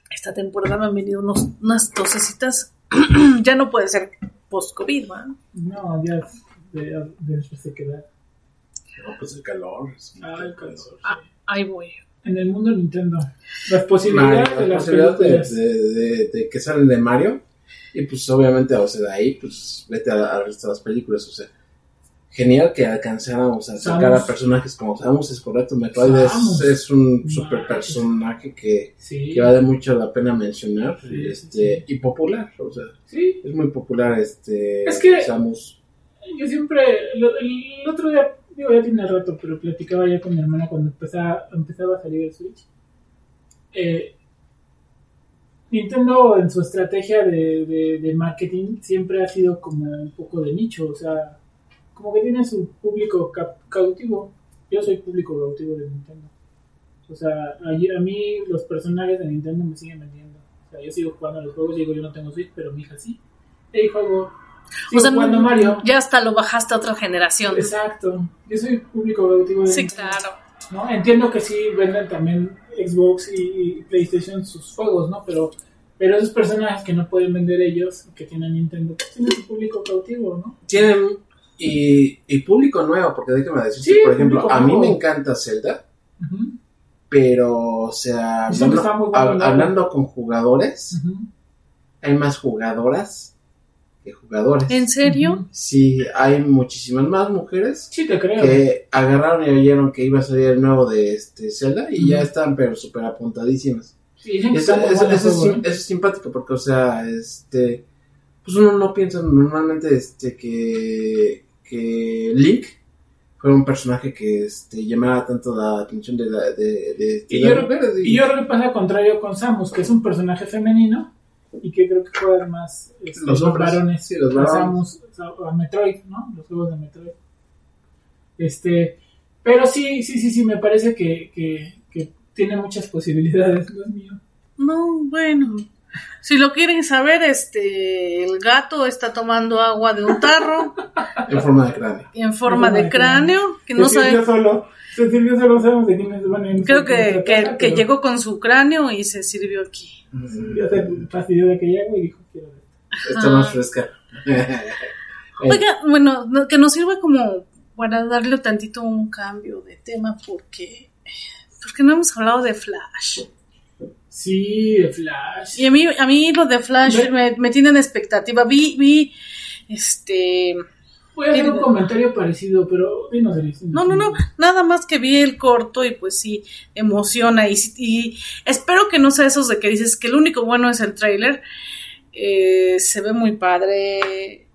Esta temporada me han venido unos, unas tosecitas. ya no puede ser post-COVID, ¿va? No, ya de, de eso se queda. no pues el calor es- Ah, el calor. Ah, ahí voy. En el mundo Nintendo, las posibilidades Mario, de la las posibilidad de, de- de- de que salen de Mario y pues obviamente o sea de ahí pues vete a, a resto de las películas o sea genial que alcanzáramos a sacar Samus. a personajes como Samus es correcto Metroid es, es un super personaje que, Sí, que vale mucho la pena mencionar Sí, este y popular o sea es muy popular este Es que- Samus. Yo siempre, lo- el otro día, digo, ya tiene rato, pero platicaba ya con mi hermana cuando empezaba, empezaba a salir el Switch. Eh, Nintendo en su estrategia de, de, de marketing siempre ha sido como un poco de nicho, o sea, como que tiene su público cap- cautivo. Yo soy público cautivo de Nintendo. O sea, a, a mí los personajes de Nintendo me siguen vendiendo. O sea, yo sigo jugando a los juegos, digo, yo no tengo Switch, pero mi hija sí. Y juego, sigo O sea, jugando Mario. ya hasta lo bajaste a otra generación. Exacto. Yo soy público cautivo de Sí, Nintendo, claro. ¿no? Entiendo que sí venden también Xbox y, y PlayStation sus juegos, ¿no? Pero, pero esos personajes que no pueden vender ellos, que tienen Nintendo, pues tienen su público cautivo, ¿no? tienen y, y público nuevo porque déjame decir Sí, por ejemplo a mí nuevo. me encanta Zelda pero o sea hablando, está muy bueno, hab- ¿no? hablando con jugadores hay más jugadoras que jugadores. ¿En serio? Sí, hay muchísimas más mujeres Sí, te creo. que agarraron y oyeron que iba a salir el nuevo de este Zelda y ya están pero súper apuntadísimas. Eso es simpático porque, o sea, este, pues uno no piensa normalmente este que, que Link fuera un personaje que este, llamara tanto la atención de, la, de, de, de Y yo-. Y yo creo que pasa al contrario con Samus, que es un personaje femenino y que creo que juegan más este, Los hombres. varones. Sí, los a varones. Samus, a, a Metroid, ¿no? Los juegos de Metroid. Este, pero sí, sí, sí, sí, me parece que, que, que tiene muchas posibilidades, Dios mío. No, bueno. Si lo quieren saber, este, el gato está tomando agua de un tarro en forma de cráneo. en forma de cráneo, que no se sirvió sabe. solo, se sirvió solo, sabemos de quién es no Creo que, que, que llegó con su cráneo y se sirvió aquí. Ya se fastidió de aquella agua y dijo, quiero ver. Está más fresca. Oiga, bueno, no- que nos sirva como para darle tantito un cambio de tema porque porque no hemos hablado de Flash. Sí, de Flash. Y a mí, a mí lo de Flash me, me tiene en expectativa. Vi, vi, este... Voy a hacer un comentario parecido, pero dinos, dinos. No, no, no, nada más que vi el corto y pues sí, emociona. Y, y espero que no sea esos de que dices que el único bueno es el trailer. Eh, se ve muy padre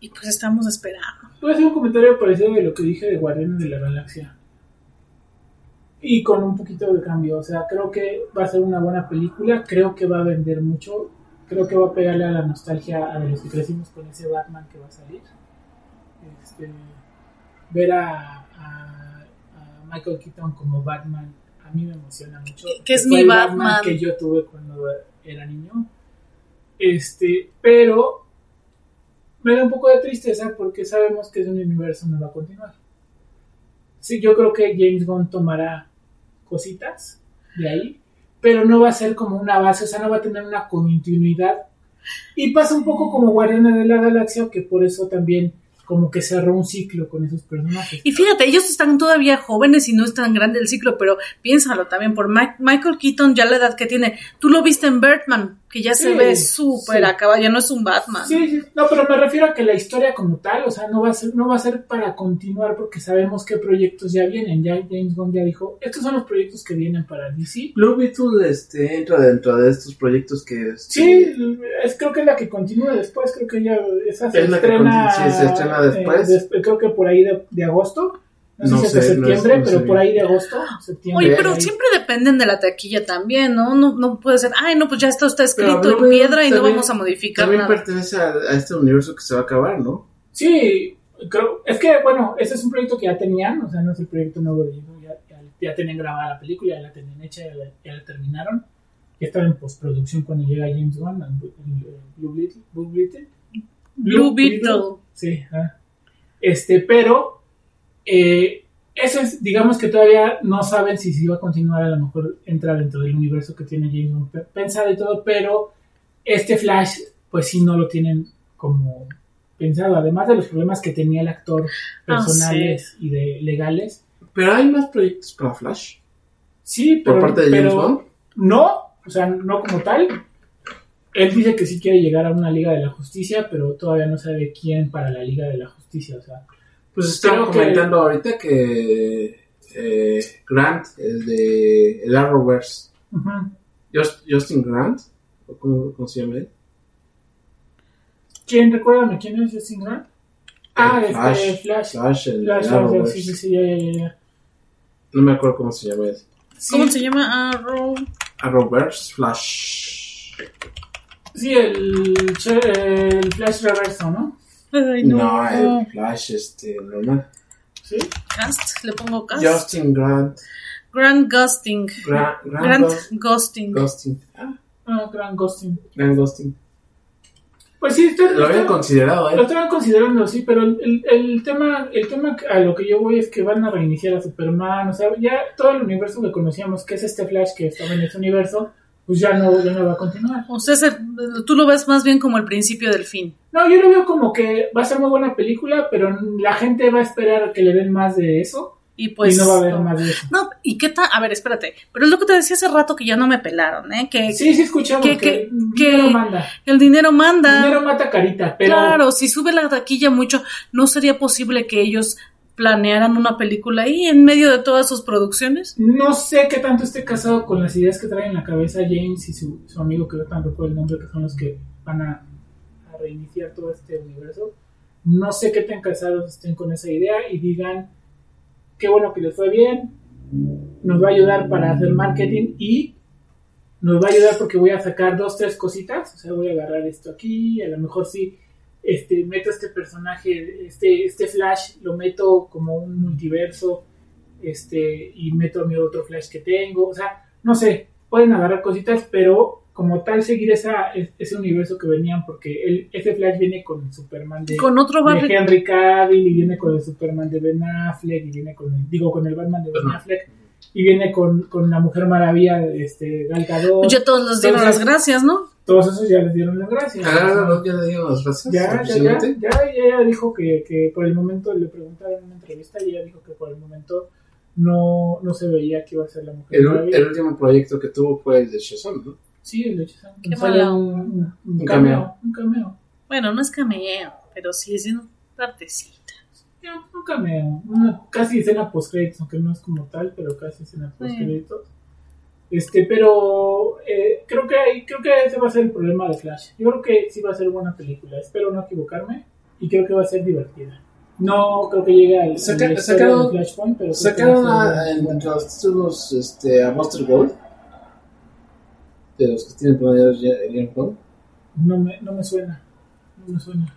y pues estamos esperando. Voy a hacer un comentario parecido de lo que dije de Guardianes de la Galaxia. Y con un poquito de cambio. O sea, creo que va a ser una buena película. Creo que va a vender mucho. Creo que va a pegarle a la nostalgia a los que crecimos con ese Batman que va a salir. Este, ver a, a- a Michael Keaton como Batman a mí me emociona mucho. Que es Fue mi Batman. que yo tuve cuando era niño. Este, pero me da un poco de tristeza porque sabemos que ese universo no va a continuar. Sí, yo creo que James Gunn tomará cositas de ahí, pero no va a ser como una base, o sea, no va a tener una continuidad. Y pasa un poco como Guardianes de la Galaxia, que por eso también como que cerró un ciclo con esos personajes. Y fíjate, ellos están todavía jóvenes y no es tan grande el ciclo, pero piénsalo también, por Michael Keaton ya la edad que tiene. Tú lo viste en Birdman, que ya se Sí, ve súper sí. acabado, ya no es un Batman. Sí, sí, no, pero me refiero a que la historia como tal, o sea, no va a ser, no va a ser para continuar porque sabemos qué proyectos ya vienen. Ya James Gunn ya dijo, estos son los proyectos que vienen para DC. Blue Beetle este, entra dentro de estos proyectos que... este, Sí, es, creo que es la que continúa después, creo que ya esa se Es la que estrena, continúa, sí, se estrena después. eh, después, creo que por ahí de, de agosto, no, No sé si hasta sé, no septiembre, es- no pero sé por ahí de agosto, septiembre. Oye, pero ahí. siempre dependen de la taquilla también, ¿no? No, no puede ser, ay, no, pues ya esto está escrito Pero en piedra y no vamos a modificar También nada. pertenece a, a este universo que se va a acabar, ¿no? Sí, creo, es que, bueno, ese es un proyecto que ya tenían, o sea, no es el proyecto nuevo de ellos, ya, ya, ya tenían grabada la película, ya la tenían hecha, ya la, ya la terminaron, ya estaba en postproducción cuando llega James Gunn, en Blue, en Blue Beetle, Blue Beetle. Blue Beetle. Sí, ah. este, pero eh, eso es, digamos que todavía no saben si se iba a continuar, a lo mejor entra dentro del universo que tiene James pensado y todo, pero este Flash, pues sí no lo tienen como pensado, además de los problemas que tenía el actor Ah, personales y de legales. Pero hay más proyectos para Flash. Sí, Por pero, parte de James Gunn. no, o sea, no como tal. Él dice que sí quiere llegar a una Liga de la Justicia, pero todavía no sabe quién para la Liga de la Justicia, o sea, Pues Creo que- comentando ahorita que eh, Grant, el de el Arrowverse. Just- Justin Grant, ¿o ¿cómo, cómo se llama él? ¿Quién? Recuérdame, ¿quién es Justin Grant? Ah, El este, Flash. Flash, el, Flash, Arrowverse. sí, sí, sí, ya, ya, ya. No me acuerdo cómo se llama él. Sí, ¿Cómo se llama? Arrow. Arrowverse, Flash. Sí, el, el Flash Reverso, ¿no? Ay, No, no. el Flash, este, normal. Sí. Cast, le pongo cast. Justin Grant. Grant Gusting. Gra- Grant, Grant Gust- Gusting. Gustin. Ah, Ah, Grant Gustin. Grant Gusting. Pues sí, está, Lo habían considerado, Lo ¿eh? estaban considerando, sí, pero el, el- el tema, el tema a lo que yo voy es que van a reiniciar a Superman, o sea, ya todo el universo que conocíamos, que es este Flash que estaba en ese universo, pues ya no, ya no va a continuar. O sea, se- tú lo ves más bien como el principio del fin. No, yo lo veo como que va a ser muy buena película, pero la gente va a esperar que le den más de eso Y pues. y no va a haber no. más de eso. No, ¿y qué tal? A ver, espérate. Pero es lo que te decía hace rato que ya no me pelaron, ¿eh? Que Sí, sí escuchamos que- que, que- dinero manda. el dinero manda. Dinero mata carita, pero Claro, si sube la taquilla mucho, no sería posible que ellos planearan una película ahí en medio de todas sus producciones. no sé qué tanto esté casado con las ideas que traen en la cabeza James y su, amigo que yo recuerdo el nombre, que son los que van a, a reiniciar todo este universo. No sé qué tan casados estén con esa idea y digan, qué bueno que les fue bien, nos va a ayudar para hacer marketing y nos va a ayudar porque voy a sacar dos, tres cositas, o sea, voy a agarrar esto aquí, a lo mejor sí, este, meto este personaje, este, este Flash, lo meto como un multiverso, este, y meto a mi otro Flash que tengo, o sea, no sé, pueden agarrar cositas, pero como tal seguir esa, es- ese universo que venían, porque el, ese Flash viene con el Superman de, Con otro de. Henry Cavill y viene con el Superman de Ben Affleck y viene con el, digo con el Batman de Ben. Affleck y viene con, con la Mujer Maravilla este Gal Gadot. Pues ya todos les dieron las gracias, ¿no? todos esos ya les dieron las gracias. Ah, no, ya le dieron las gracias. Ya, ya, ya, ya, ya, ella dijo que, que por el momento le preguntaron en una entrevista y ella dijo que por el momento no, no se veía que iba a ser la mujer El, maravilla. el último proyecto que tuvo fue el de Shazam, ¿no? Sí, el de Shazam. Qué mala un, un, un Un cameo, cameo. Un cameo. Bueno, no es cameo, pero sí es una partecita. Ya, Un cameo. Una casi escena post-créditos, aunque no es como tal, pero casi escena post-créditos. Este, pero eh, creo que ahí- creo que ese va a ser el problema de Flash. Yo creo que sí va a ser buena película. Espero no equivocarme y creo que va a ser divertida. No creo que llegue al Saca- sacaron- de Flashpoint, pero Sacaron a en- los títulos este, a Buster Gold. De los que tienen planeados Bond. No me, no me suena. No me suena.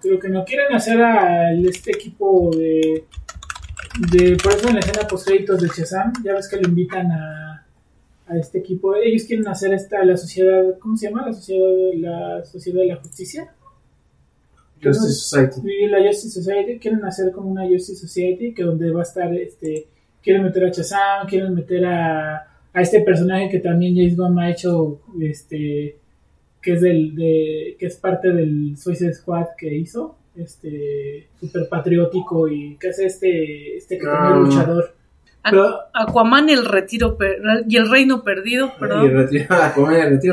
Creo que no quieren hacer a este equipo de. de por eso en la escena post créditos de Shazam, ya ves que lo invitan a, a este equipo. Ellos quieren hacer esta, la sociedad. ¿Cómo se llama? La sociedad, la sociedad de la justicia. Justice Society. La Justice Society. Quieren hacer como una Justice Society que donde va a estar este. Quieren meter a Shazam, quieren meter a, a este personaje que también James Gunn ha hecho. Este que es del de, que es parte del Suicide Squad que hizo este super patriótico y que hace este este que también Ah. es luchador Pero- Aquaman el retiro per- y el reino perdido, Y perdón. retira.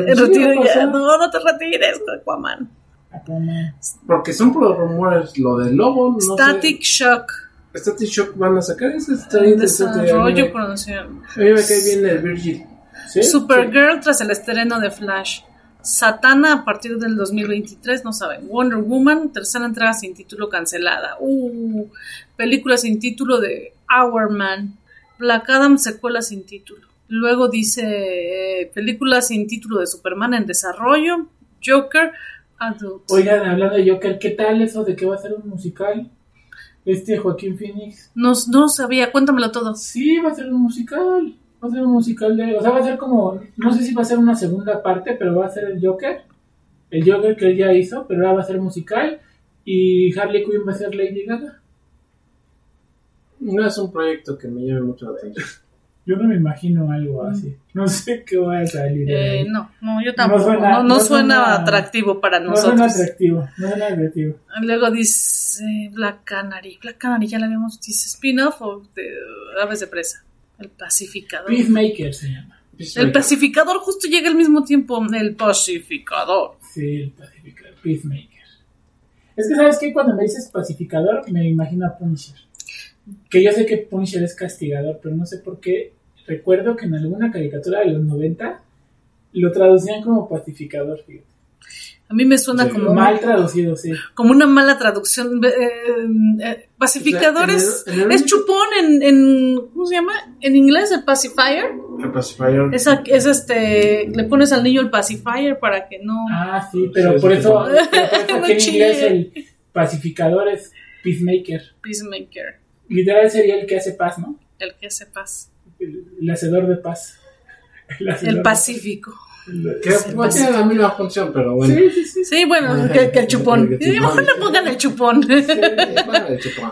El retiro no, no te retires, Aquaman. Aquaman. Porque son por los rumores lo del lobo. No Static Shock. Static Shock van a sacar ese. Está interesante. Desarrollo, A mí me cae bien el Virgil. ¿Sí? Supergirl tras el estreno de Flash. Satana a partir del 2023, no saben. Wonder Woman, tercera entrega sin título cancelada. Uh, película sin título de Our Man. Black Adam, secuela sin título. Luego dice eh, película sin título de Superman en desarrollo. Joker, Adult. Oigan, hablando de Joker, ¿qué tal eso de que va a ser un musical? Este Joaquín Phoenix. No, no sabía, cuéntamelo todo. Sí, va a ser un musical. Va a ser un musical de. O sea, va a ser como. No sé si va a ser una segunda parte, pero va a ser el Joker. El Joker que él ya hizo, pero ahora va a ser musical. Y Harley Quinn va a ser Lady Gaga. No es un proyecto que me llame mucho la atención. Yo no me imagino algo así. No sé qué va a salir. de Mm. Eh, no, no, yo tampoco. No, suena- no no suena, suena- atractivo para No suena nosotros. atractivo. No suena atractivo. Luego dice Black Canary. Black Canary ya la vimos. Dice spin-off o de Aves de Presa. El pacificador. Peacemaker se llama. El pacificador justo llega al mismo tiempo. El pacificador. Sí, el pacificador. Peacemaker. Es que, ¿sabes qué? Cuando me dices pacificador, me imagino a Punisher. Que yo sé que Punisher es castigador, pero no sé por qué. Recuerdo que en alguna caricatura de los 90 lo traducían como pacificador, fíjate. A mí me suena Sí, como, Mal traducido, sí. como una mala traducción. Eh, eh, pacificador O sea, en es, el- el es chupón en, en. ¿Cómo se llama? En inglés, el pacifier. El pacifier. Es, es este. Le pones al niño el pacifier para que no. Ah, sí, pero Sí, por eso, pero por eso No en inglés el pacificador es peacemaker. Peacemaker. Literal sería el que hace paz, ¿no? El que sepas. El, el hacedor de paz. El, hacedor El de Pacífico. El- Que no tiene la misma función, pero bueno. Sí, sí, sí. Sí, bueno, que, que el chupón. que el Y mejor chupón. le pongan el chupón. Eh, bueno, el chupón.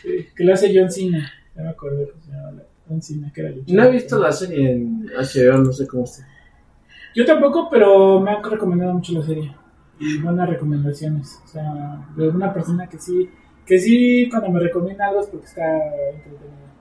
Sí, que lo hace John Cena. Ya me acordé cómo se John Cena, que era luchador. No he visto la serie en HBO, no sé cómo está. Yo tampoco, pero me han recomendado mucho la serie. Y buenas recomendaciones. O sea, de una persona que sí, que sí, cuando me recomienda algo es porque está entretenida.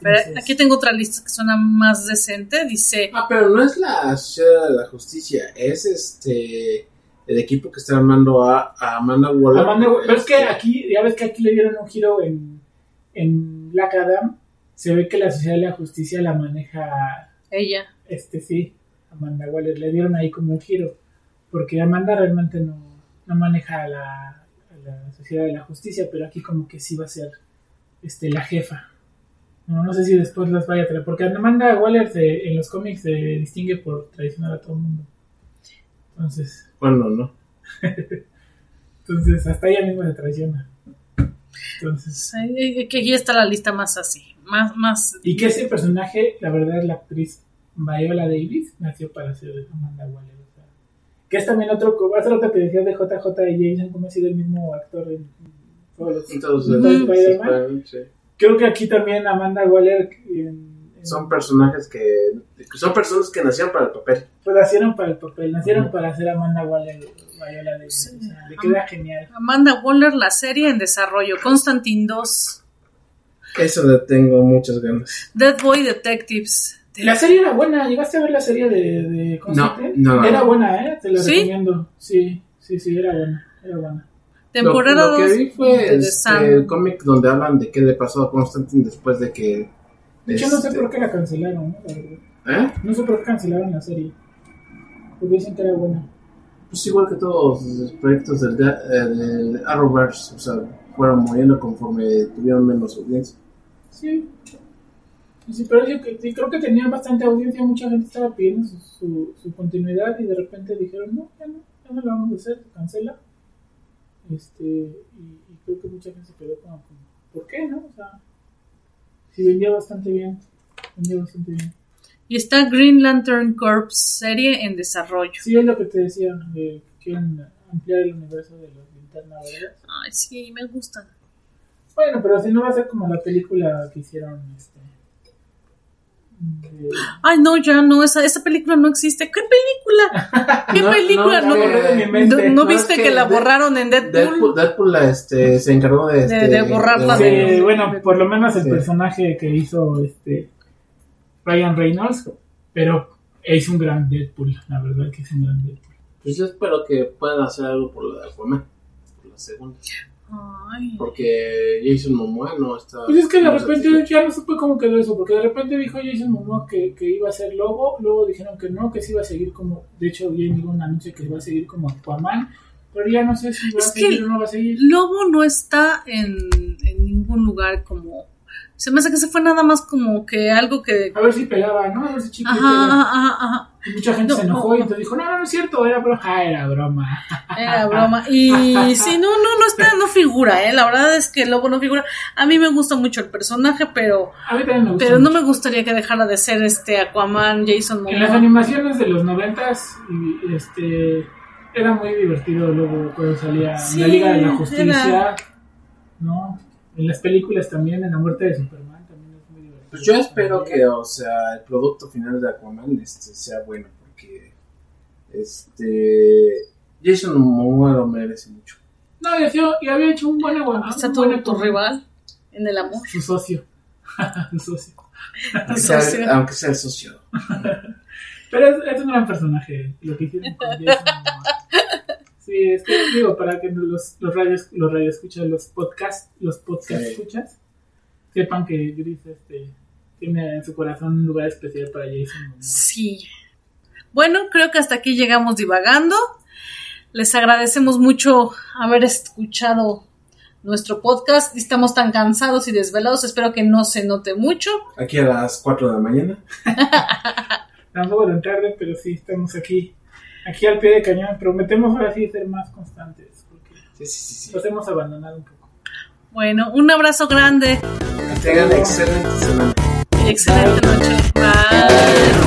Pero Entonces, aquí tengo otra lista que suena más decente. Dice, Ah, pero no es la Sociedad de la Justicia, es este el equipo que está armando a, a Amanda Waller. Amanda, pero es que Este, aquí, ya ves que aquí le dieron un giro en, en Black Adam. Se ve que la Sociedad de la Justicia la maneja ella. este sí, Amanda Waller, le dieron ahí como un giro, porque Amanda realmente no, no maneja a la, a la Sociedad de la Justicia, pero aquí como que sí va a ser este la jefa. No, no sé si después las vaya a traer, porque Amanda Waller se- en los cómics se distingue por traicionar a todo el mundo. Entonces, Bueno, no. entonces hasta ella misma se traiciona. Entonces, Sí, que aquí está la lista más así. Más, más. y que ese personaje, la verdad, la actriz Viola Davis nació para ser Amanda Waller. o sea, que es también otro, hace lo que te decía de JJ y Jason, como ha sido el mismo actor en, en todos los. Spider-Man. sí. Creo que aquí también Amanda Waller en, en son personajes que, son personas que nacieron para el papel. Pues nacieron para el papel, nacieron para hacer Amanda Waller, Viola Davis. Sí. O sea, le queda genial. Amanda Waller, la serie en desarrollo. Constantine 2. Eso le tengo muchas ganas. Dead Boy Detectives. La serie era buena, ¿llegaste a ver la serie de, de Constantine? No, no, no. Era buena, ¿eh? Te la ¿Sí? recomiendo. Sí, sí, sí, era buena, era buena. Temporada lo, lo que 2 vi fue este, el cómic donde hablan de qué le pasó a Constantine después de que... De hecho, no sé este, por qué la cancelaron, ¿no? La verdad. ¿eh? No sé por qué cancelaron la serie. Porque dicen que era buena. Pues igual que todos los proyectos del, de- eh, del Arrowverse, o sea, fueron muriendo conforme tuvieron menos audiencia. Sí. Sí, pero yo sí, creo que tenían bastante audiencia, mucha gente estaba pidiendo su, su, su continuidad y de repente dijeron, no, ya no, ya no la vamos a hacer, cancela. Este, y, y creo que mucha gente se quedó como, como, ¿por qué, no? O sea, sí vendía bastante bien, vendía bastante bien. Y está Green Lantern Corps serie en desarrollo. Sí, es lo que te decía, de que quieren ampliar el universo de los linterna verdes. Ay, sí, me gustan. Bueno, pero si no va a ser como la película que hicieron, este... Ay, no, ya no, esa, esa película no existe. ¿Qué película? ¿Qué No, película? no, ¿No, es que- de mi mente. ¿no- no No, viste es que, que la de- borraron en Deadpool? Deadpool, Deadpool este, se encargó de... Este, de borrarla de- bueno, por lo menos el Sí. personaje que hizo este Ryan Reynolds, pero es un gran Deadpool, la verdad que es un gran Deadpool. Pues yo espero que puedan hacer algo por la de Aquaman, por la segunda. Ay. Porque Jason Momoa no está... Pues es que de no repente satisfecho. ya no supe cómo quedó eso, porque de repente dijo Jason Momoa que, que iba a ser Lobo, luego dijeron que no, que se iba a seguir como, de hecho vi en un anuncio que iba a seguir como Aquaman, pero ya no sé si va Es a seguir que- o no va a seguir. Lobo no está en, en ningún lugar como... Se me hace que se fue nada más como que algo que... A ver si pegaba, ¿no? A ver si chico ajá, ajá, ajá. Mucha gente No, se enojó no, y no. entonces dijo, no, no, no es cierto, era broma. Ah, era broma. Era broma. Y sí, no, no, no está, no figura, ¿eh? La verdad es que el lobo no figura. A mí me gusta mucho el personaje, pero, A mí también me gusta pero no mucho. me gustaría que dejara de ser este Aquaman, Jason En las Momoa. animaciones de los noventas, este, era muy divertido luego cuando salía Sí, en la Liga de la Justicia, era. ¿no? En las películas también, en la muerte de Superman también es muy divertido. Pues yo espero que, o sea, el producto final de Aquaman este, sea bueno, porque este Jason Momoa lo merece mucho. No, y, hacía- y había hecho un buen aguante. Está tu, Aquaman. rival en el amor. Su socio. Su socio. O sea, socio. aunque sea el socio. Pero es, es un gran personaje, lo que hicieron con Jason Momoa. Sí, es que digo, para que los, los radios, los radios escuchas, los podcasts, los podcast Sí. escuchas, sepan que Gris este, tiene en su corazón un lugar especial para Jason. Sí. Bueno, creo que hasta aquí llegamos divagando. Les agradecemos mucho haber escuchado nuestro podcast. Estamos tan cansados y desvelados. Espero que no se note mucho. Aquí a las 4 de la mañana. Tampoco tan tarde, pero sí, estamos aquí, aquí al pie de cañón. Prometemos ahora sí ser más constantes, porque Sí, sí, sí. sí. los hemos abandonado un poco. Bueno, un abrazo grande Que tengan excelente semana. Excelente noche. Bye.